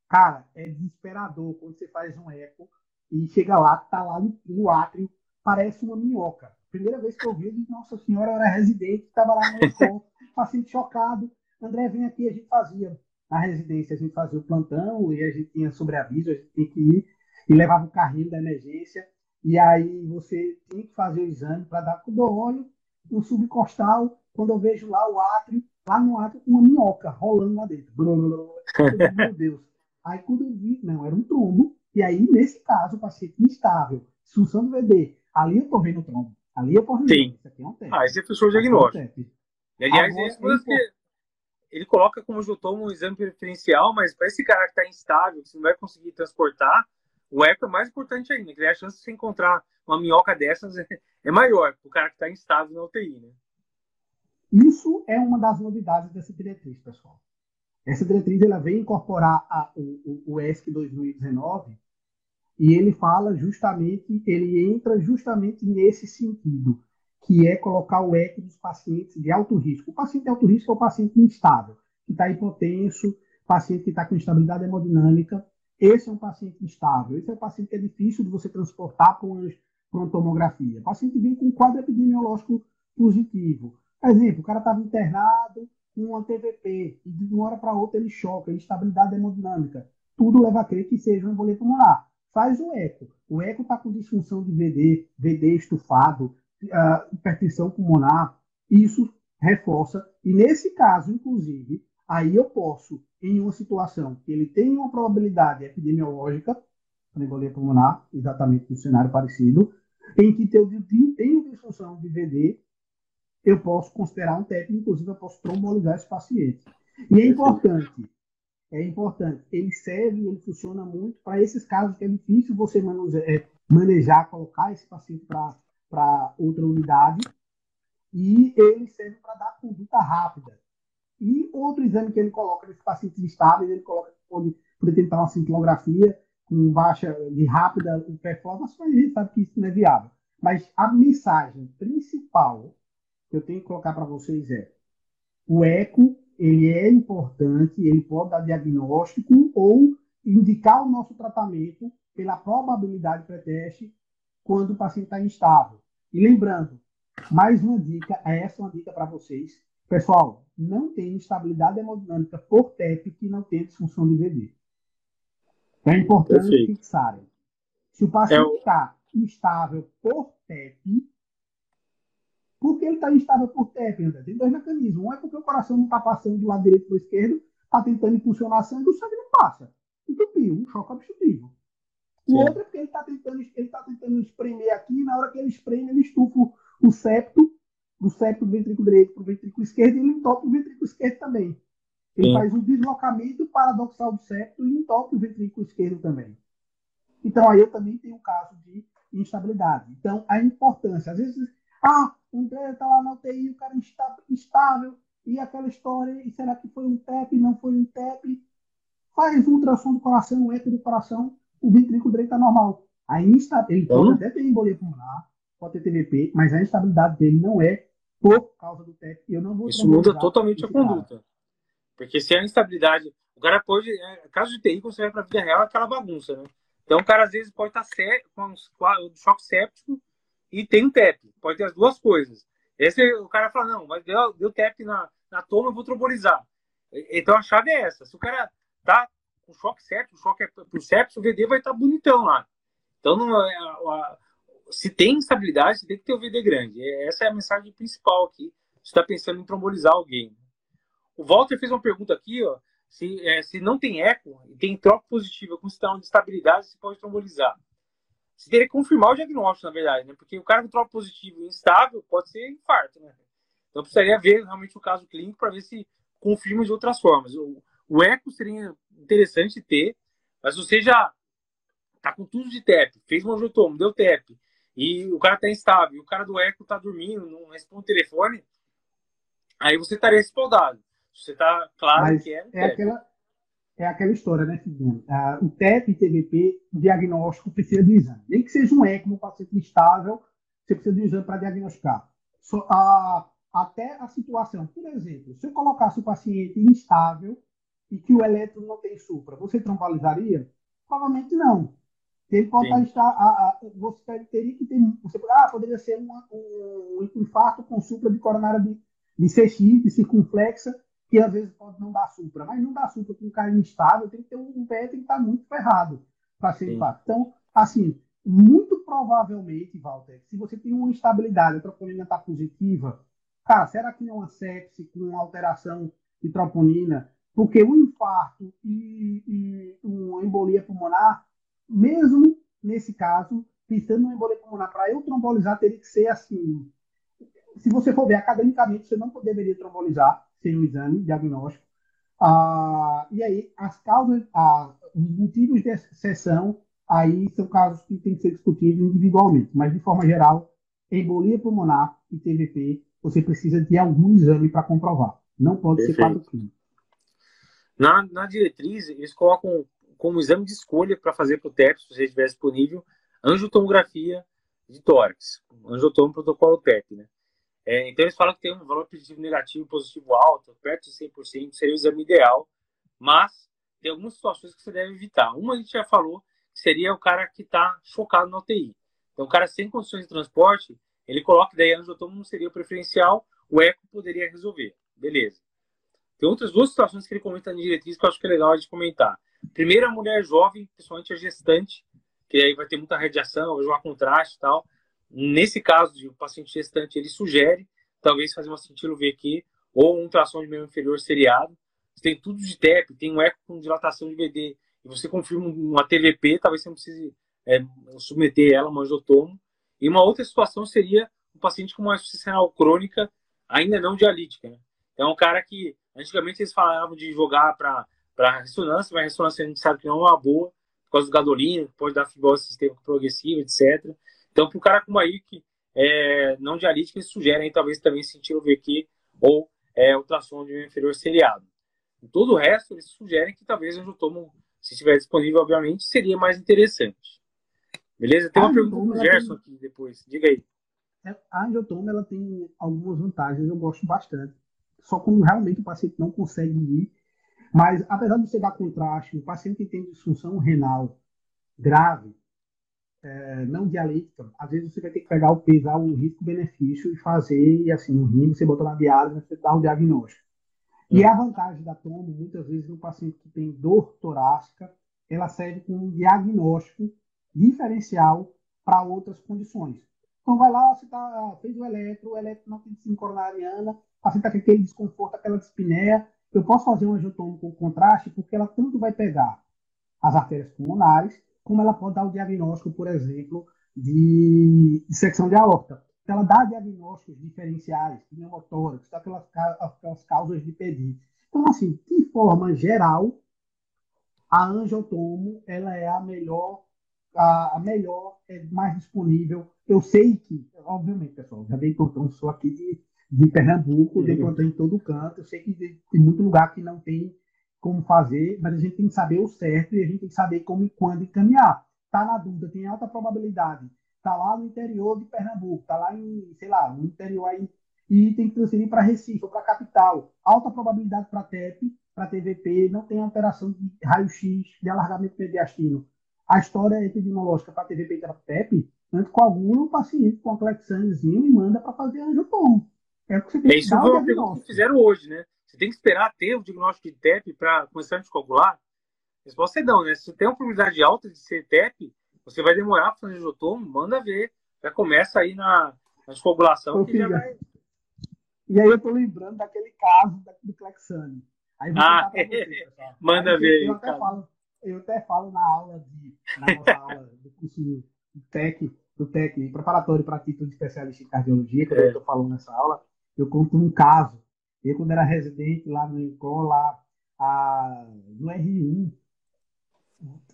cara, é desesperador quando você faz um eco e chega lá, tá lá no átrio, parece uma minhoca. Primeira vez que eu vi, nossa senhora, era residente, estava lá no eco, paciente chocado. André, vem aqui, a gente fazia na residência, a gente fazia o plantão e a gente tinha sobreaviso, a gente tinha que ir e levava o carrinho da emergência. E aí você tinha que fazer o exame para dar quando eu olho no subcostal, quando eu vejo lá o átrio, lá no átrio, uma minhoca rolando lá dentro. Meu Deus. Aí quando eu vi, não, era um trombo. E aí, nesse caso, o paciente instável, disfunção do VD, ali eu tô vendo o trombo. Ali posso ver. Sim. Isso aqui é teste. Ah, fechou o diagnóstico. É um Aliás, Agora, é isso que ele coloca como juntou um exame preferencial, mas para esse cara que está instável, que você não vai conseguir transportar, o eco é mais importante ainda, que a chance de você encontrar uma minhoca dessas é maior, o cara que está instável na UTI, né? Isso é uma das novidades dessa diretriz, pessoal. Essa diretriz ela vem incorporar a, o, o ESC 2019 e ele fala justamente, ele entra justamente nesse sentido, que é colocar o eco dos pacientes de alto risco. O paciente de alto risco é o paciente instável, que está hipotenso, paciente que está com instabilidade hemodinâmica. Esse é um paciente instável. Esse é um paciente que é difícil de você transportar para uma, tomografia. O paciente vem com um quadro epidemiológico positivo. Por exemplo, o cara estava internado com uma TVP e de uma hora para outra ele choca, instabilidade hemodinâmica. Tudo leva a crer que seja uma embolia pulmonar. Faz o eco. O eco está com disfunção de VD, VD estufado, uh, hipertensão pulmonar. Isso reforça. E nesse caso, inclusive, aí eu posso, em uma situação que ele tem uma probabilidade epidemiológica, embolia pulmonar, exatamente no cenário parecido, em que eu tenho disfunção de VD, eu posso considerar um TEP, inclusive eu posso trombolizar esse paciente. E é importante, é importante, ele serve, ele funciona muito para esses casos que é difícil você é, manejar, colocar esse paciente para outra unidade, e ele serve para dar conduta rápida. E outro exame que ele coloca nesse pacientes estáveis, ele coloca pode, pode tentar uma cintilografia com baixa de rápida performance, mas a gente sabe que isso não é viável. Mas a mensagem principal que eu tenho que colocar para vocês é: o eco ele é importante, ele pode dar diagnóstico ou indicar o nosso tratamento pela probabilidade pré-teste quando o paciente está instável. E lembrando, mais uma dica, essa é uma dica para vocês. Pessoal, não tem instabilidade hemodinâmica por TEP que não tem disfunção de VD. É importante Perfeito. fixarem. Se o paciente está é o... instável por TEP, por que ele está instável por TEP, André? Tem dois mecanismos. Um é porque o coração não está passando do lado direito para o esquerdo, está tentando impulsionar a sangue e o sangue não passa. Entupiu, um choque obstrutivo. O outro é porque ele está tentando, ele tá tentando espremer aqui, e na hora que ele espreme, ele estufa o septo, do septo do ventrículo direito para o ventrículo esquerdo, e ele entope o ventrículo esquerdo também. Ele Sim. faz um deslocamento paradoxal do septo e entope o ventrículo esquerdo também. Então, aí eu também tenho um caso de instabilidade. Então, a importância, às vezes, ah, o André está lá na UTI, o cara está estável, e aquela história, e será que foi um TEP, não foi um TEP? Faz um ultrassom do coração, um eco do coração, o ventrículo direito está normal. A insta... Ele pode até ter embolia pulmonar, pode ter TVP, mas a instabilidade dele não é por causa do TEP. Eu não vou Isso muda totalmente a conduta. Cara. Porque se a instabilidade. O cara pode. É, caso de TI, quando você vai para a vida real, é aquela bagunça, né? Então o cara às vezes pode estar tá com um choque séptico e tem um TEP. Pode ter as duas coisas. Esse o cara fala, não, mas deu, deu TEP na, na toma, eu vou trombolizar. Então a chave é essa. Se o cara tá com choque séptico, o choque é pro septo, o VD vai estar tá bonitão lá. Então, não, é, a, a, se tem instabilidade, você tem que ter o VD grande. Essa é a mensagem principal aqui. Você está pensando em trombolizar alguém. O Walter fez uma pergunta aqui, ó. Se, é, se não tem eco e tem troca positiva com sinal de estabilidade, você pode trombolizar. Você teria que confirmar o diagnóstico, na verdade, né? Porque o cara com troca positivo e instável pode ser infarto, né? Então precisaria ver realmente o caso clínico para ver se confirma de outras formas. O, o eco seria interessante ter, mas você já tá com tudo de TEP, fez um angiotomo, deu TEP, e o cara tá instável, e o cara do eco tá dormindo, não responde o telefone, aí você estaria respaldado. Você tá claro mas que é. É aquela, é aquela história, né, Figuinho? Ah, o TEP e TVP, o diagnóstico precisa de exame. Nem que seja um ECMO, um paciente instável, você precisa de um exame para diagnosticar. So, ah, até a situação, por exemplo, se eu colocasse o paciente instável e que o eletro não tem supra, você trombolizaria? Provavelmente não. Ele pode Sim. estar. A, a, você teria que ter. Você, ah, poderia ser uma, um, um infarto com supra de coronária de, de CX, de circunflexa, que às vezes pode não dar supra, mas não dá supra com um cara instável, tem que ter um pé, tem que estar muito ferrado para ser Sim. infarto. Então, assim, muito provavelmente, Walter, se você tem uma instabilidade, a troponina está positiva, cara, será que não é uma sepse com alteração de troponina? Porque o infarto e, e uma embolia pulmonar, mesmo nesse caso, pensando em embolia pulmonar, para eu trombolizar, teria que ser assim. Se você for ver academicamente, você não deveria trombolizar sem um exame diagnóstico. Ah, e aí, as causas, ah, os motivos de exceção, aí são casos que têm que ser discutidos individualmente. Mas, de forma geral, embolia pulmonar e TVP, você precisa de algum exame para comprovar. Não pode Perfeito. ser clínico. Na, na diretriz, eles colocam como exame de escolha para fazer para o TEP, se você estiver disponível, angiotomografia de tórax, angiotomo protocolo TEP, né? É, então eles falam que tem um valor positivo negativo positivo alto, perto de 100%, seria o exame ideal, mas tem algumas situações que você deve evitar. Uma a gente já falou, que seria o cara que está chocado na UTI. Então o cara sem condições de transporte, ele coloca daí angiotomo não seria o preferencial, o eco poderia resolver. Beleza. Tem outras duas situações que ele comenta na diretriz que eu acho que é legal de comentar. Primeiro, a mulher jovem, principalmente a gestante, que aí vai ter muita radiação, vai jogar contraste e tal. Nesse caso de um paciente gestante, ele sugere talvez fazer uma cintilo VQ ou um ultrassom de membro inferior seriado. Você tem tudo de TEP, tem um eco com dilatação de VD, e você confirma uma TVP, talvez você não precise é, submeter ela a um. E uma outra situação seria um paciente com uma insuficiência renal crônica, ainda não dialítica. Né? Então, é um cara que, antigamente, eles falavam de jogar para ressonância, mas a ressonância a gente sabe que não é uma boa, por causa do gadolina, pode dar fibrose sistêmica progressiva, etc. Então, para o cara como aí, que é, não dialítico, eles sugerem talvez também sentir o VQ ou é, ultrassom de inferior seriado. Em todo o resto, eles sugerem que talvez o tomo, se estiver disponível, obviamente, seria mais interessante. Beleza? Tem uma a pergunta do Gerson tem... aqui depois. Diga aí. É, a angiotomo ela tem algumas vantagens, eu gosto bastante. Só quando realmente o paciente não consegue ir. Mas, apesar de você dar contraste, o paciente que tem disfunção renal grave, é, não dialítica, às vezes você vai ter que pegar o pesar o risco-benefício e fazer, e assim, no rim você botar na diálise, você dá o diagnóstico. E hum. a vantagem da tomo, muitas vezes, no paciente que tem dor torácica, ela serve como um diagnóstico diferencial para outras condições. Então, vai lá, você tá, fez o eletro, o eletro não tem discímio coronariana, o paciente está com aquele desconforto, aquela dispneia. Eu posso fazer um angiotomo com contraste, porque ela tanto vai pegar as artérias pulmonares, como ela pode dar o diagnóstico, por exemplo, de dissecção de aorta. Então, ela dá diagnósticos diferenciais, pneumotórax, aquelas, aquelas causas de PEDI. Então, assim, de forma geral, a angiotomo ela é a melhor, a, a melhor, é mais disponível. Eu sei que, obviamente, pessoal, já dei plantão, sou aqui de, de Pernambuco, dei plantão em todo canto. Eu sei que tem muito lugar que não tem como fazer, mas a gente tem que saber o certo e a gente tem que saber como e quando encaminhar. Tá na dúvida, tem alta probabilidade. Tá lá no interior de Pernambuco, tá lá em, sei lá, no interior aí, e tem que transferir para Recife ou para capital. Alta probabilidade para TEP, para TVP, não tem alteração de raio-x, de alargamento mediastino. A história epidemiológica para TVP e para TEP, antes coagula o paciente com a e manda para fazer angiotomo. É o que você tem é que dar o que fizeram hoje, né? Você tem que esperar ter o diagnóstico de TEP para começar a anticoagular? Resposta é não, né? Se você tem uma probabilidade alta de ser TEP, você vai demorar para fazer jotomo, manda ver. Já começa aí na, na anticoagulação. que já vai... E aí eu tô lembrando daquele caso do Clexane. Aí vou ah, você, manda aí, ver. Eu, até falo, eu até falo na aula de na nossa aula do curso do TEC, do TEC, preparatório para título de especialista em cardiologia, que é. eu estou falando nessa aula, eu conto um caso Eu, quando era residente lá no INCO, lá a, no R1,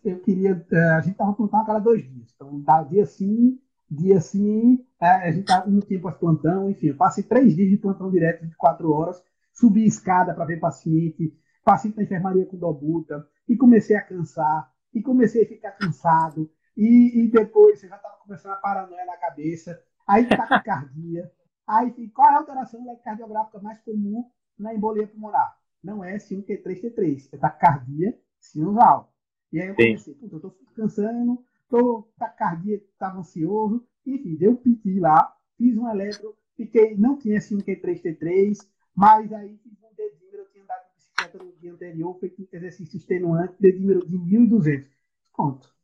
eu queria. Eh, a gente estava plantando a cada dois dias. Então, dia sim, dia sim, é, a gente tava, no tempo as plantão, enfim, eu passei três dias de plantão direto, 24 horas, subi escada para ver paciente, paciente na enfermaria com dobuta, e comecei a cansar, e comecei a ficar cansado, e, e depois você já estava começando a paranoia na cabeça, aí taquicardia, aí qual é a alteração eletrocardiográfica mais comum na embolia pulmonar? Não é 5T3T3, é taquicardia sinusal. E aí eu comecei, puta, eu tô cansando, tô taquicardia, estava ansioso, enfim, deu piti lá, fiz um eletro, fiquei, não tinha 5T3T3, mas aí fiz um dedímero, eu tinha andado de bicicleta no dia anterior, feito um exercício extenuante, dedímero de 1.200. Pronto.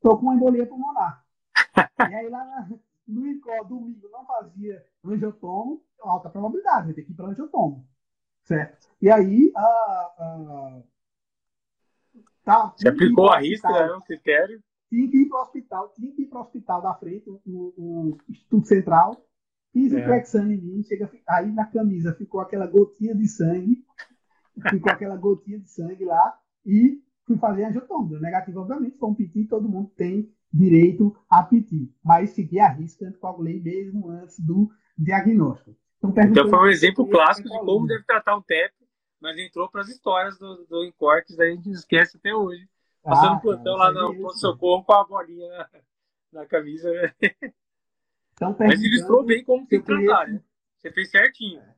Tô com uma embolia pulmonar. e aí lá no INCO, domingo, não fazia angiotomo, alta probabilidade, vai ter que ir para angiotomo. Certo? E aí, a, a tá, Você aplicou a risca, né, o critério? Tinha que ir para o hospital, tinha que ir para o hospital da frente, o, o Instituto Central, fiz o é. em mim, chega, aí na camisa ficou aquela gotinha de sangue, ficou aquela gotinha de sangue lá, e fui fazer angiotomo. Deu negativo, obviamente, foi um piti, todo mundo tem direito a piti, mas segui a risca, coagulei mesmo antes do diagnóstico. Então, então foi um exemplo clássico de como deve tratar um TEP, mas entrou para as histórias do, do Encortes, a gente esquece até hoje. Passando ah, plantão lá no ponto socorro com a bolinha na, na camisa. Então, mas ilustrou bem como tem que tratar, né? Você fez certinho. É,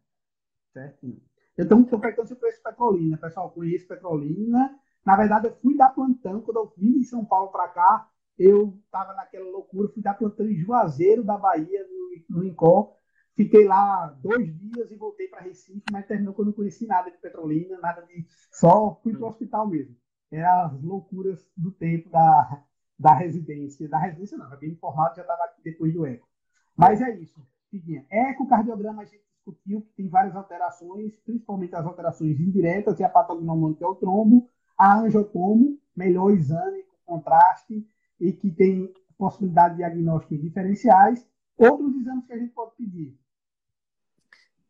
certinho. Então, estou perguntando se eu conheço Petrolina. Pessoal, conheço Petrolina. Na verdade, eu fui dar plantão, quando eu vim de São Paulo para cá, eu estava naquela loucura, fui dar plantão em Juazeiro da Bahia, no, no Incó. Fiquei lá dois dias e voltei para Recife, mas terminou que eu não conheci nada de Petrolina, nada de. Só fui para o hospital mesmo. Era as loucuras do tempo da, da residência. Da residência não, bem informado, já estava depois do eco. Mas é isso. Figuinha. Ecocardiograma a gente discutiu que tem várias alterações, principalmente as alterações indiretas e a patognomônica é o trombo, a angiotomo, melhor exame contraste e que tem possibilidade de diagnósticos diferenciais. Outros exames que a gente pode pedir.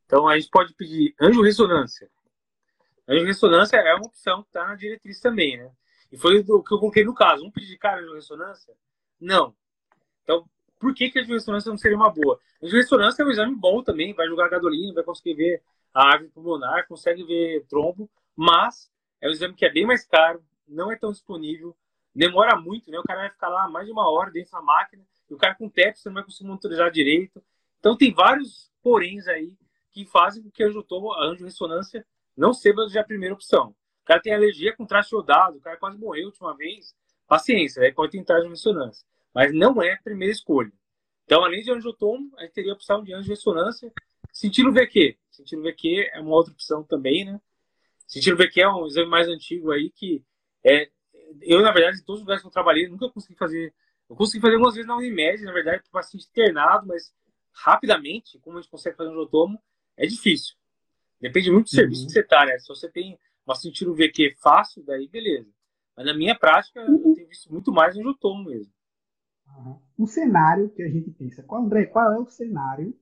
Então a gente pode pedir angiorressonância. Angiorressonância é uma opção que está na diretriz também, né? E foi o que eu coloquei no caso. Um pedir cara angiorressonância? Não. Então, por que, que a ressonância não seria uma boa? A ressonância é um exame bom também, vai jogar gadolina, vai conseguir ver a árvore pulmonar, consegue ver trombo, mas é um exame que é bem mais caro, não é tão disponível, demora muito, né? O cara vai ficar lá mais de uma hora dentro da máquina, e o cara com TEP você não vai conseguir monitorizar direito. Então tem vários poréns aí que fazem com que a angiorressonância não seja a primeira opção. O cara tem alergia com traste iodado, o cara quase morreu a última vez, paciência, aí pode tentar ressonância mas não é a primeira escolha. Então, além de angiotomo, a gente teria a opção de angiorressonância. Sentindo VQ. Sentindo VQ é uma outra opção também, né? Sentindo VQ é um exame mais antigo aí que é, eu, na verdade, em todos os lugares que eu trabalhei, nunca consegui fazer. Eu consegui fazer algumas vezes na Unimed, na verdade, para paciente internado, mas rapidamente, como a gente consegue fazer angiotomo, é difícil. Depende muito do serviço uhum. que você está, né? Se você tem uma sentido VQ fácil, daí beleza. Mas na minha prática, eu uhum. tenho visto muito mais angiotomo mesmo. Uhum. O cenário que a gente pensa. Qual, André, qual é o cenário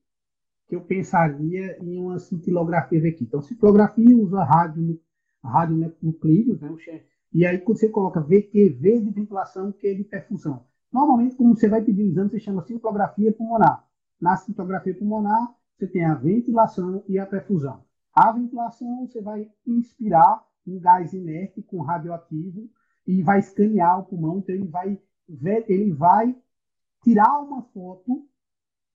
que eu pensaria em uma cintilografia aqui? Então, cintilografia usa rádio, rádio nuclídeos, né? E aí, quando você coloca VQ, V de ventilação, Q de perfusão. Normalmente, quando você vai pedir exame, você chama cintilografia pulmonar. Na cintilografia pulmonar, você tem a ventilação e a perfusão. A ventilação, você vai inspirar um gás inerte com radioativo e vai escanear o pulmão, então ele vai ele vai tirar uma foto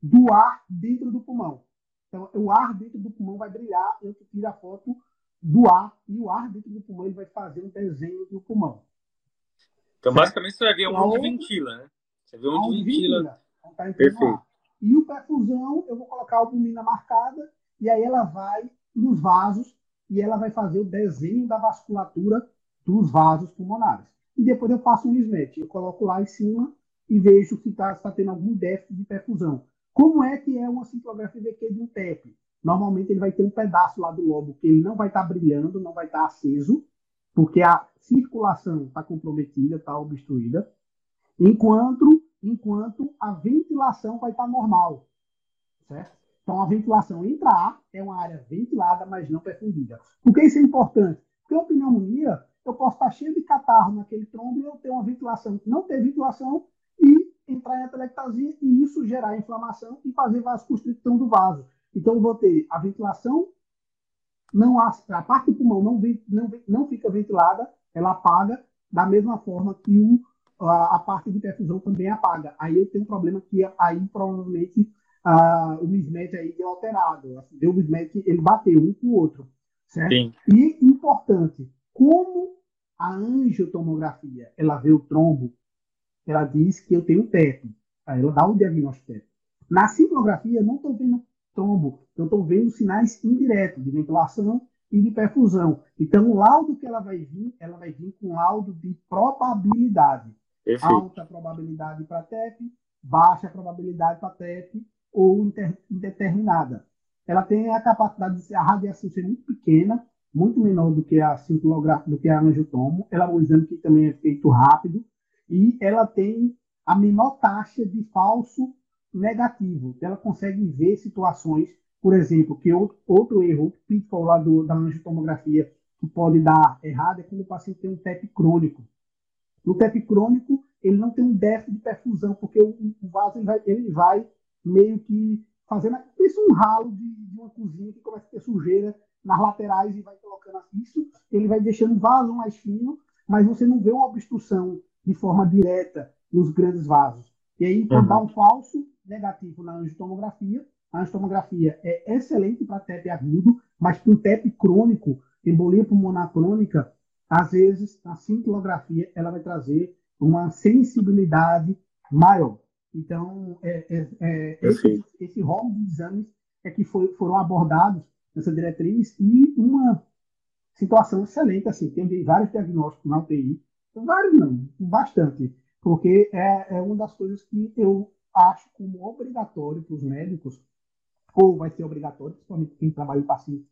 do ar dentro do pulmão. Então, o ar dentro do pulmão vai brilhar, eu tiro a foto do ar, e o ar dentro do pulmão ele vai fazer um desenho do pulmão. Então, basicamente, você vai ver onde outra, ventila, né? Você vê onde, ventila. ventila. Então, tá Perfeito. E o perfusão, eu vou colocar a albumina marcada, e aí ela vai nos vasos, e ela vai fazer o desenho da vasculatura dos vasos pulmonares e depois eu faço um SMET. Eu coloco lá em cima e vejo se está tá tendo algum déficit de perfusão. Como é que é uma cintilografia VQ de um TEP? Normalmente ele vai ter um pedaço lá do lobo que ele não vai estar tá brilhando, não vai estar tá aceso, porque a circulação está comprometida, está obstruída, enquanto, enquanto a ventilação vai estar tá normal. Certo? Então, a ventilação intra é uma área ventilada, mas não perfundida. Por que isso é importante? Porque a pneumonia, eu posso estar cheio de catarro naquele trombo e eu ter uma ventilação, não ter ventilação e entrar em atelectasia e isso gerar inflamação e fazer vasoconstricção do vaso. Então, eu vou ter a ventilação, não a, a parte do pulmão não, não, não fica ventilada, ela apaga, da mesma forma que o, a, a, parte de perfusão também apaga. Aí eu tenho um problema que aí provavelmente ah, o mismatch aí deu alterado. Assim, deu o mismatch, ele bateu um com o outro. Certo? Sim. E importante, como a angiotomografia ela vê o trombo, ela diz que eu tenho TEP. Aí ela dá o diagnóstico TEP. Na cintilografia, eu não estou vendo trombo, eu estou vendo sinais indiretos de ventilação e de perfusão. Então, o laudo que ela vai vir, ela vai vir com laudo de probabilidade. Perfeito. Alta probabilidade para TEP, baixa probabilidade para TEP ou indeterminada. Ela tem a capacidade de ser a radiação ser muito pequena, muito menor do que a do que a angiotomo. Ela é um exame que também é feito rápido e ela tem a menor taxa de falso negativo. Ela consegue ver situações, por exemplo, que outro, outro erro, pitfall lá do, da angiotomografia que pode dar errado é quando o paciente tem um TEP crônico. No TEP crônico, ele não tem um déficit de perfusão, porque o, o vaso ele vai, ele vai meio que fazendo isso um ralo de, de, uma cozinha que começa a ter sujeira nas laterais e vai colocando isso, ele vai deixando o vaso mais fino, mas você não vê uma obstrução de forma direta nos grandes vasos. E aí pode uhum. dar um falso negativo na angiotomografia. A angiotomografia é excelente para TEP agudo, mas para o TEP crônico, embolia pulmonar crônica, às vezes a cintilografia ela vai trazer uma sensibilidade maior. Então, é, é, é esse, esse rol de exames é que foi, foram abordados nessa diretriz e uma situação excelente, assim, tem vários diagnósticos na UTI, vários não, bastante, porque é, é uma das coisas que eu acho como obrigatório para os médicos, ou vai ser obrigatório, principalmente quem trabalha em paciente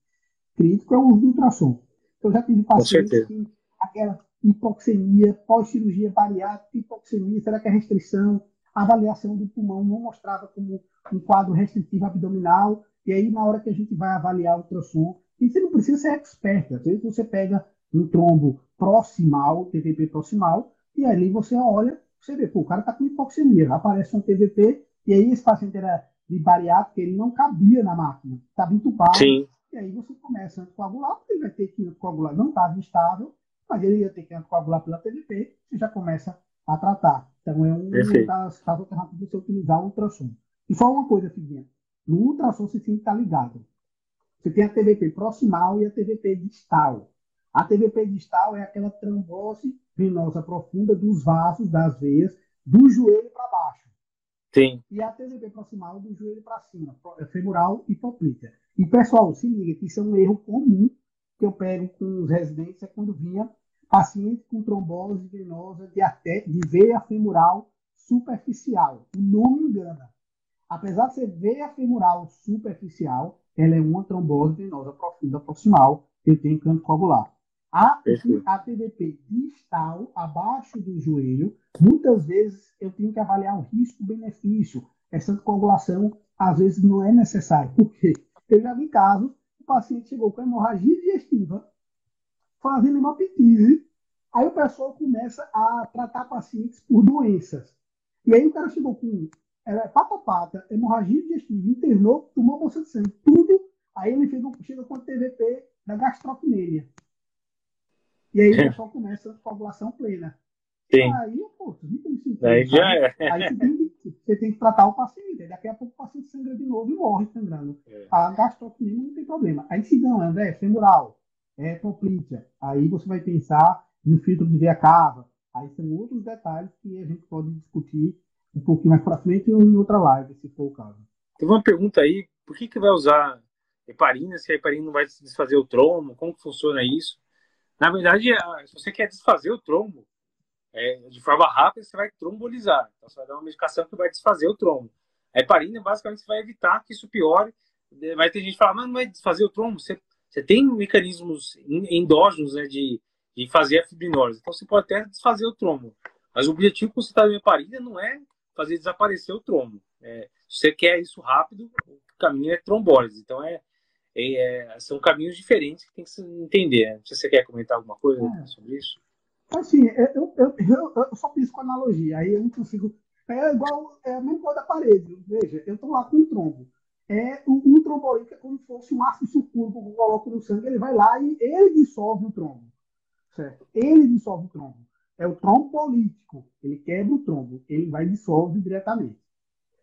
crítico, é o uso do ultrassom. Eu já tive pacientes que aquela hipoxemia, pós-cirurgia bariátrica, hipoxemia, será que é restrição? a avaliação do pulmão não mostrava como um quadro restritivo abdominal, e aí na hora que a gente vai avaliar o ultrassom, e você não precisa ser expert, às vezes você pega um trombo proximal, TVP proximal, e ali você olha, você vê, pô, o cara está com hipoxemia, aparece um TVP, e aí esse paciente era de bariátrica, ele não cabia na máquina, estava entubado, Sim. e aí você começa a anticoagular, porque ele vai ter que anticoagular, não estava estável, mas ele ia ter que anticoagular pela TVP, você já começa a tratar. Então é um das casos alternativas de você utilizar o ultrassom. E só uma coisa, Figuinha. No ultrassom você tem que estar ligado. Você tem a TVP proximal e a TVP distal. A TVP distal é aquela trombose venosa profunda dos vasos, das veias, do joelho para baixo. Sim. E a TVP proximal do joelho para cima, é femoral e poplítea. E pessoal, se liga que isso é um erro comum que eu pego com os residentes é quando vinha paciente com trombose venosa de, até, de veia femoral superficial. O nome engana. Apesar de ser veia femoral superficial, ela é uma trombose venosa profunda proximal que tem canto coagular. A, a TDP distal, abaixo do joelho, muitas vezes eu tenho que avaliar o risco-benefício. Essa coagulação, às vezes, não é necessária. Por quê? Eu já vi casos, o paciente chegou com hemorragia digestiva, fazendo hemoptise. Aí o pessoal começa a tratar pacientes por doenças. E aí o cara chegou com era pata-pata, hemorragia digestiva, internou, tomou bolsa de sangue, tudo. Aí ele chega, chega com a TVP da gastrocnêmia. E aí o pessoal começa a coagulação plena. Sim. Aí, pô, não tem sentido. Aí já é. Aí você tem, que, você tem, que, tratar o paciente. Daqui a pouco o paciente sangra de novo e morre sangrando. É. A gastrocnêmia não tem problema. Aí se não, André, femoral, é poplítea. Aí você vai pensar no filtro de via cava. Aí são outros detalhes que a gente pode discutir um pouquinho mais para frente ou em outra live, se for o caso. Tem uma pergunta aí, por que, que vai usar heparina se a heparina não vai desfazer o trombo? Como funciona isso? Na verdade, se você quer desfazer o trombo é, de forma rápida, você vai trombolizar. Então, você vai dar uma medicação que vai desfazer o trombo. A heparina, basicamente, você vai evitar que isso piore. Vai ter gente que fala, mas não vai desfazer o trombo. Você você tem mecanismos endógenos né, de, de fazer a fibrinose. Então você pode até desfazer o trombo. Mas o objetivo com o citalopram heparina não é fazer desaparecer o trombo. É, se você quer isso rápido, caminho é trombólise. Então, é, é, é, são caminhos diferentes que tem que se entender. Né? Se você quer comentar alguma coisa é. sobre isso. Assim, eu, eu, eu, eu só fiz com analogia, aí eu não consigo. É igual, é a mesma coisa da parede. Veja, eu estou lá com um trombo. É, um, um trombolítico é como se fosse um ácido sulfúrico que eu coloco no sangue, ele vai lá e ele dissolve o trombo. Certo? Ele dissolve o trombo. É o trombolítico. Ele quebra o trombo, ele vai dissolve diretamente.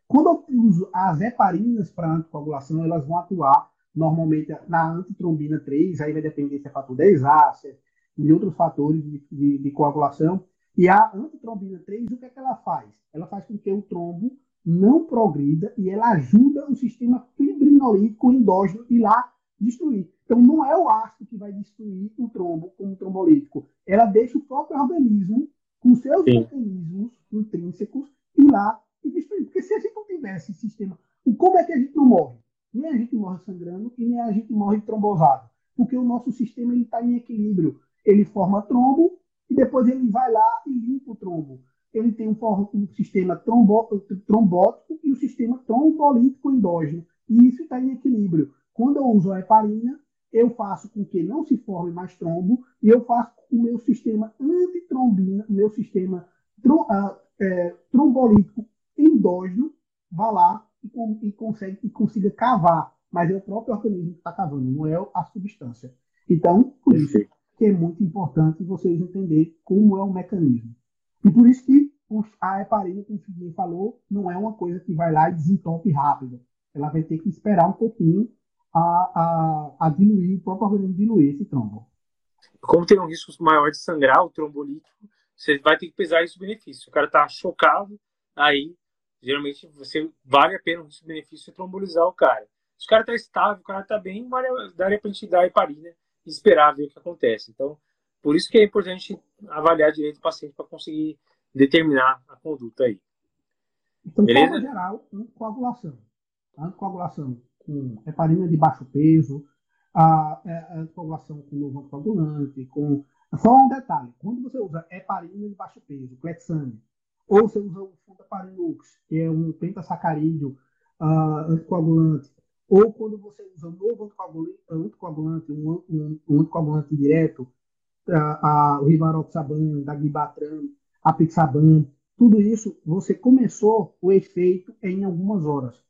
Quando eu uso as heparinas para anticoagulação, elas vão atuar normalmente na antitrombina 3, aí vai depender se é fator 10A, se é de outros fatores de, de, de, coagulação. E a antitrombina 3, o que, é que ela faz? Ela faz com que o trombo não progrida e ela ajuda o sistema fibrinolítico endógeno ir lá destruir. Então, não é o ácido que vai destruir o trombo como trombolítico. Ela deixa o próprio organismo, com seus Sim. mecanismos intrínsecos, ir lá e destruir. Porque se a gente não tivesse esse sistema, como é que a gente não morre? Nem a gente morre sangrando e nem a gente morre trombosado. Porque o nosso sistema está em equilíbrio ele forma trombo e depois ele vai lá e limpa o trombo. Ele tem um, um sistema trombo, trombótico e o um sistema trombolítico endógeno. E isso está em equilíbrio. Quando eu uso a heparina, eu faço com que não se forme mais trombo e eu faço com o meu sistema antitrombina, o meu sistema trom, uh, é, trombolítico endógeno, vá lá e, e, consegue, e consiga cavar. Mas é o próprio organismo que está cavando, não é a substância. Então, por isso, que é muito importante vocês entenderem como é o mecanismo. E por isso que a heparina, como o Figueiredo falou, não é uma coisa que vai lá e desentope rápido. Ela vai ter que esperar um pouquinho a, a, a diluir, o próprio organismo diluir esse trombo. Como tem um risco maior de sangrar o trombolítico, você vai ter que pesar esse benefício. O cara está chocado, aí geralmente você vale a pena o risco-benefício trombolizar o cara. Se o cara está estável, o cara está bem, vale, daria para a gente dar heparina e esperar ver o que acontece. Então, por isso que é importante avaliar direito o paciente para conseguir determinar a conduta aí. Então, forma geral, coagulação. Anticoagulação com heparina de baixo peso, a, é, a anticoagulação com novo anticoagulante, com... Só um detalhe, quando você usa heparina de baixo peso, Clexane, ou você usa o Fundaparinux, que é um pentasacarídeo uh, anticoagulante, ou quando você usa um novo anticoagulante, um, um, um anticoagulante direto, a, a, o Rivaroxaban, a Pixaban, tudo isso, você começou o efeito em algumas horas.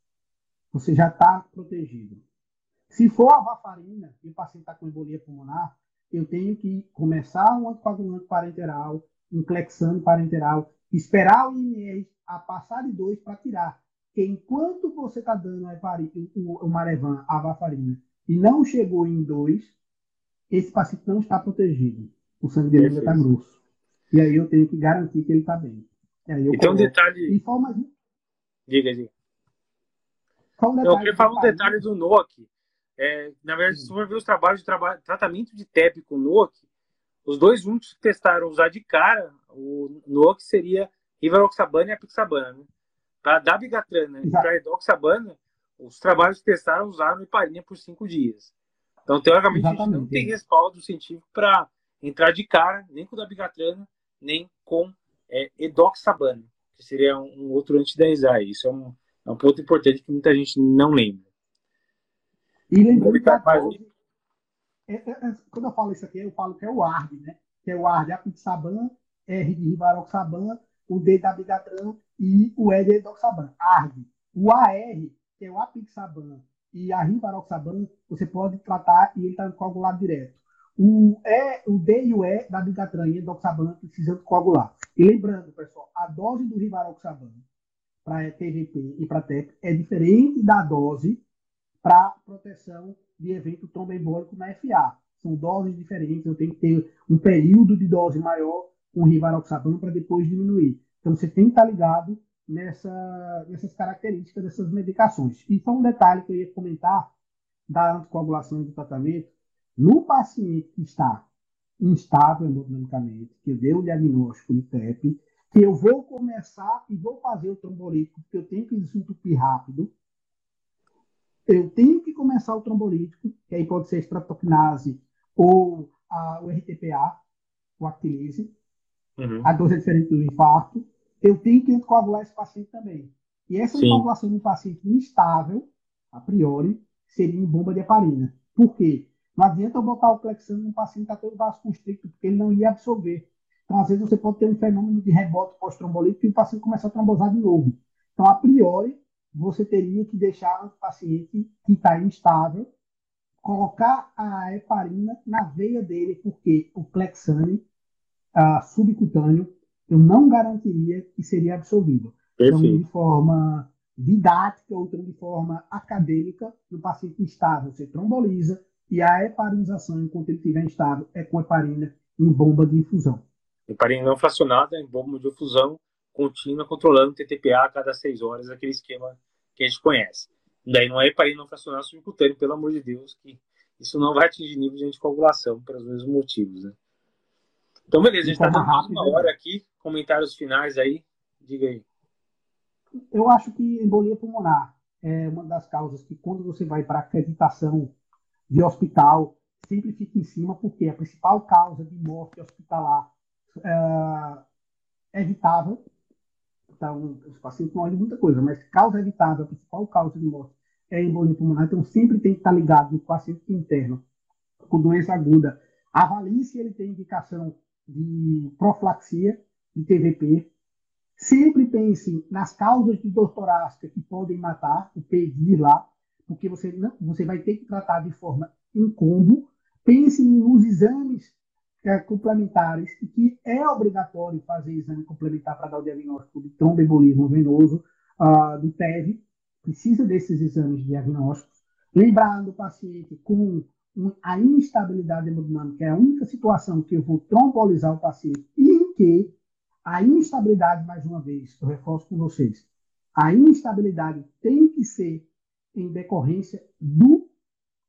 Você já está protegido. Se for a varfarina e o paciente está com embolia pulmonar, eu tenho que começar um anticoagulante parenteral, um clexane parenteral, esperar o IMR a passar de dois para tirar que enquanto você está dando o, o Marevan, a varfarina, e não chegou em dois, esse paciente não está protegido. O sangue dele ainda está grosso. E aí eu tenho que garantir que ele está bem. então, um detalhe. Forma... Diga, diga. Um eu queria falar um detalhe do NOC. É, na verdade, se for ver os trabalhos de traba... tratamento de TEP com NOC, os dois únicos que testaram usar de cara o NOC seria Rivaroxabana e a Pixabana. Né? Para dabigatran e para edoxabana, os trabalhos que testaram usaram heparina por cinco dias. Então, teoricamente, Exatamente. a gente não tem respaldo científico para entrar de cara nem com dabigatrana, nem com é, edoxabana, que seria um, um outro antidaizai. Isso é um, é um ponto importante que muita gente não lembra. E lembrando que é, é, é, quando eu falo isso aqui, eu falo que é o ARD, né? Que é o ARD, apixaban, R de rivaroxaban, o D da bigatran e o E de doxaban, ARG. O AR, que é o apixaban e a rivaroxaban, você pode tratar e ele está coagulado direto. O, e, o D e o E da bigatran e doxaban precisam coagular. E lembrando, pessoal, a dose do rivaroxaban para TVP e para TEP é diferente da dose para proteção de evento tromboembólico na FA. São doses diferentes, eu tenho que ter um período de dose maior com rivaroxaban para depois diminuir. Então você tem que estar ligado nessa, nessas características dessas medicações. E só um detalhe que eu ia comentar da anticoagulação do tratamento, no paciente que está instável hemodinamicamente, que eu dei o diagnóstico de TEP, que eu vou começar e vou fazer o trombolítico, porque eu tenho que desentupir rápido, eu tenho que começar o trombolítico, que aí pode ser estratoquinase ou a, o RTPA, o actilise, uhum. a dose é diferente do infarto, eu tenho que coagular esse paciente também. E essa Sim. coagulação de um paciente instável, a priori, seria em bomba de heparina. Por quê? Não adianta eu botar o Clexano num paciente que está todo vasoconstricto, porque ele não ia absorver. Então, às vezes, você pode ter um fenômeno de rebote pós-trombolítico e o paciente começa a trombosar de novo. Então, a priori, você teria que deixar o paciente que está instável colocar a heparina na veia dele, porque o Clexane uh, subcutâneo eu não garantiria que seria absorvido. Então, de forma didática ou de forma acadêmica, no paciente instável, você tromboliza e a heparinização, enquanto ele estiver instável, é com heparina em bomba de infusão. Heparina não fracionada em bomba de infusão contínua, controlando o TTPA a cada seis horas, aquele esquema que a gente conhece. Daí não é heparina não fracionada subcutânea, pelo amor de Deus, que isso não vai atingir nível de anticoagulação, pelos mesmos motivos, né? Então, beleza, a gente está dando uma hora aqui. Comentários finais aí, diga aí. Eu acho que embolia pulmonar é uma das causas que, quando você vai para acreditação de hospital, sempre fica em cima, porque a principal causa de morte hospitalar é, evitável. Então, os pacientes não olham muita coisa, mas causa evitável, a principal causa de morte é embolia pulmonar. Então, sempre tem que estar ligado no paciente interno com doença aguda. Avalie se ele tem indicação de profilaxia, de TVP. Sempre pense nas causas de dor torácica que podem matar, o pedir lá, porque você, não, você vai ter que tratar de forma em combo. Pense nos exames é, complementares e que é obrigatório fazer exame complementar para dar o diagnóstico de tromboembolismo venoso, uh, do TEV. Precisa desses exames diagnósticos. Lembrando o paciente com a instabilidade hemodinâmica é a única situação que eu vou trombolizar o paciente e em que a instabilidade, mais uma vez, eu reforço com vocês, a instabilidade tem que ser em decorrência do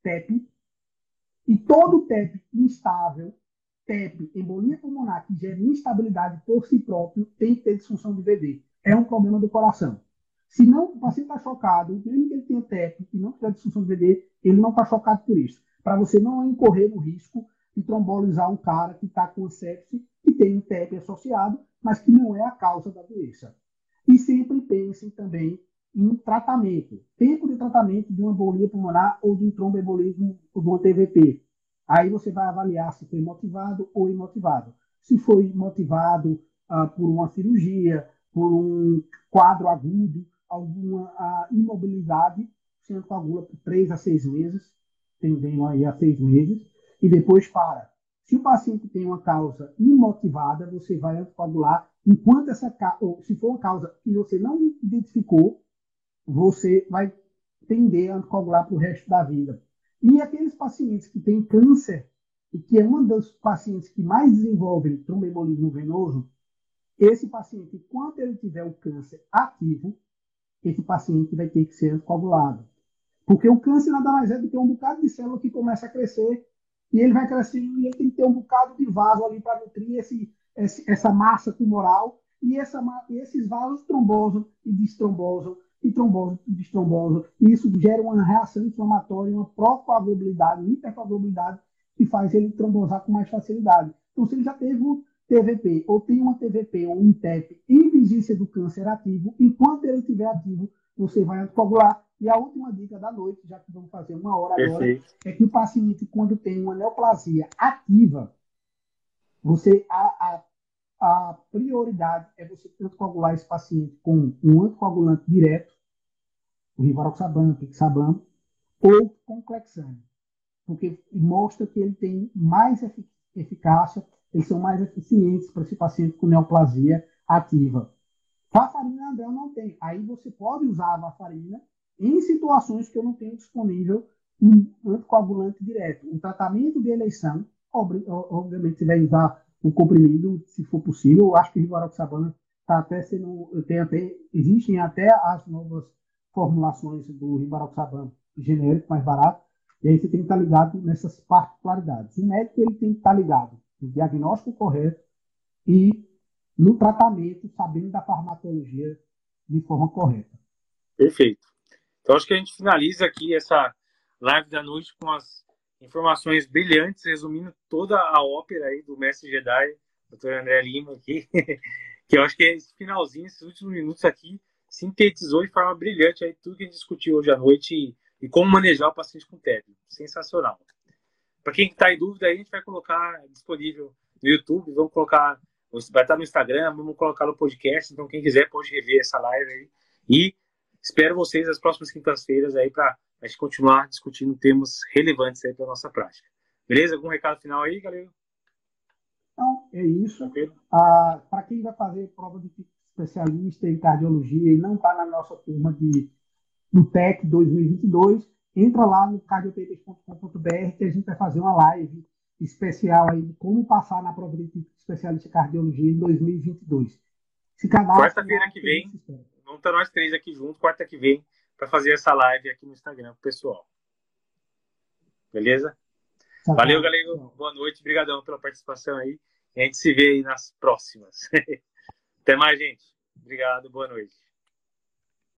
TEP e todo TEP instável, TEP, embolia pulmonar, que gera instabilidade por si próprio, tem que ter disfunção de VD. É um problema do coração. Se não, o paciente está chocado, mesmo que ele tenha TEP e não tiver disfunção de VD, ele não está chocado por isso para você não incorrer no risco de trombolizar um cara que está com sepse e tem um TEP associado, mas que não é a causa da doença. E sempre pensem também em tratamento. Tempo de tratamento de uma embolia pulmonar ou de um tromboembolismo ou de uma TVP. Aí você vai avaliar se foi motivado ou imotivado. Se foi motivado ah, por uma cirurgia, por um quadro agudo, alguma ah, imobilidade, sendo coagula por três a seis meses tendendo aí a seis meses, e depois para. Se o paciente tem uma causa imotivada, você vai anticoagular enquanto essa ou se for uma causa que você não identificou, você vai tender a anticoagular para o resto da vida. E aqueles pacientes que têm câncer, e que é uma das pacientes que mais desenvolvem tromboembolismo venoso, esse paciente, enquanto ele tiver o câncer ativo, esse paciente vai ter que ser anticoagulado. Porque o câncer nada mais é do que um bocado de célula que começa a crescer e ele vai crescendo e ele tem que ter um bocado de vaso ali para nutrir esse, esse, essa massa tumoral e, essa, esses vasos trombosam e destrombosam e trombosam e destrombosam. E isso gera uma reação inflamatória, uma procoagulabilidade, uma hipercoagulabilidade que faz ele trombosar com mais facilidade. Então, se ele já teve um TVP ou tem uma TVP ou um TEP em vigência do câncer ativo, enquanto ele estiver ativo, você vai anticoagular e a última dica da noite, já que vamos fazer uma hora Perfeito. agora, é que o paciente, quando tem uma neoplasia ativa, você a, a, a prioridade é você anticoagular esse paciente com um anticoagulante direto, o rivaroxaban, pixaban, ou com clexane, porque mostra que ele tem mais eficácia, eles são mais eficientes para esse paciente com neoplasia ativa. Varfarina André não tem. Aí você pode usar a varfarina em situações que eu não tenho disponível um anticoagulante direto. Um tratamento de eleição, obviamente, você vai usar o comprimido, se for possível. Eu acho que o rivaroxabana está até sendo, tem até, existem até as novas formulações do rivaroxabana genérico, mais barato. E aí você tem que estar ligado nessas particularidades. O médico ele tem que estar ligado no diagnóstico correto e no tratamento, sabendo da farmacologia de forma correta. Perfeito. Então acho que a gente finaliza aqui essa live da noite com as informações brilhantes, resumindo toda a ópera aí do Mestre Jedi, Dr. André Lima aqui, que eu acho que esse finalzinho, esses últimos minutos aqui, sintetizou de forma brilhante aí tudo que a gente discutiu hoje à noite e e como manejar o paciente com TED. Sensacional. Para quem está em dúvida, aí, a gente vai colocar disponível no YouTube, vamos colocar, vai estar no Instagram, vamos colocar no podcast, então quem quiser pode rever essa live aí. E espero vocês nas próximas quintas-feiras aí para a gente continuar discutindo temas relevantes aí para a nossa prática. Beleza? Algum recado final aí, galera? Então, é isso. Ah, para quem vai fazer prova de especialista em cardiologia e não está na nossa turma de, do TEC 2022, entra lá no cardiopapers.com.br que a gente vai fazer uma live especial aí de como passar na prova de especialista em cardiologia em 2022. Se Quarta-feira que vem, vamos estar nós três aqui juntos, quarta que vem, para fazer essa live aqui no Instagram pro pessoal. Beleza? Tá Valeu, galera. Boa noite. Obrigadão pela participação aí. E a gente se vê aí nas próximas. Até mais, gente. Obrigado. Boa noite.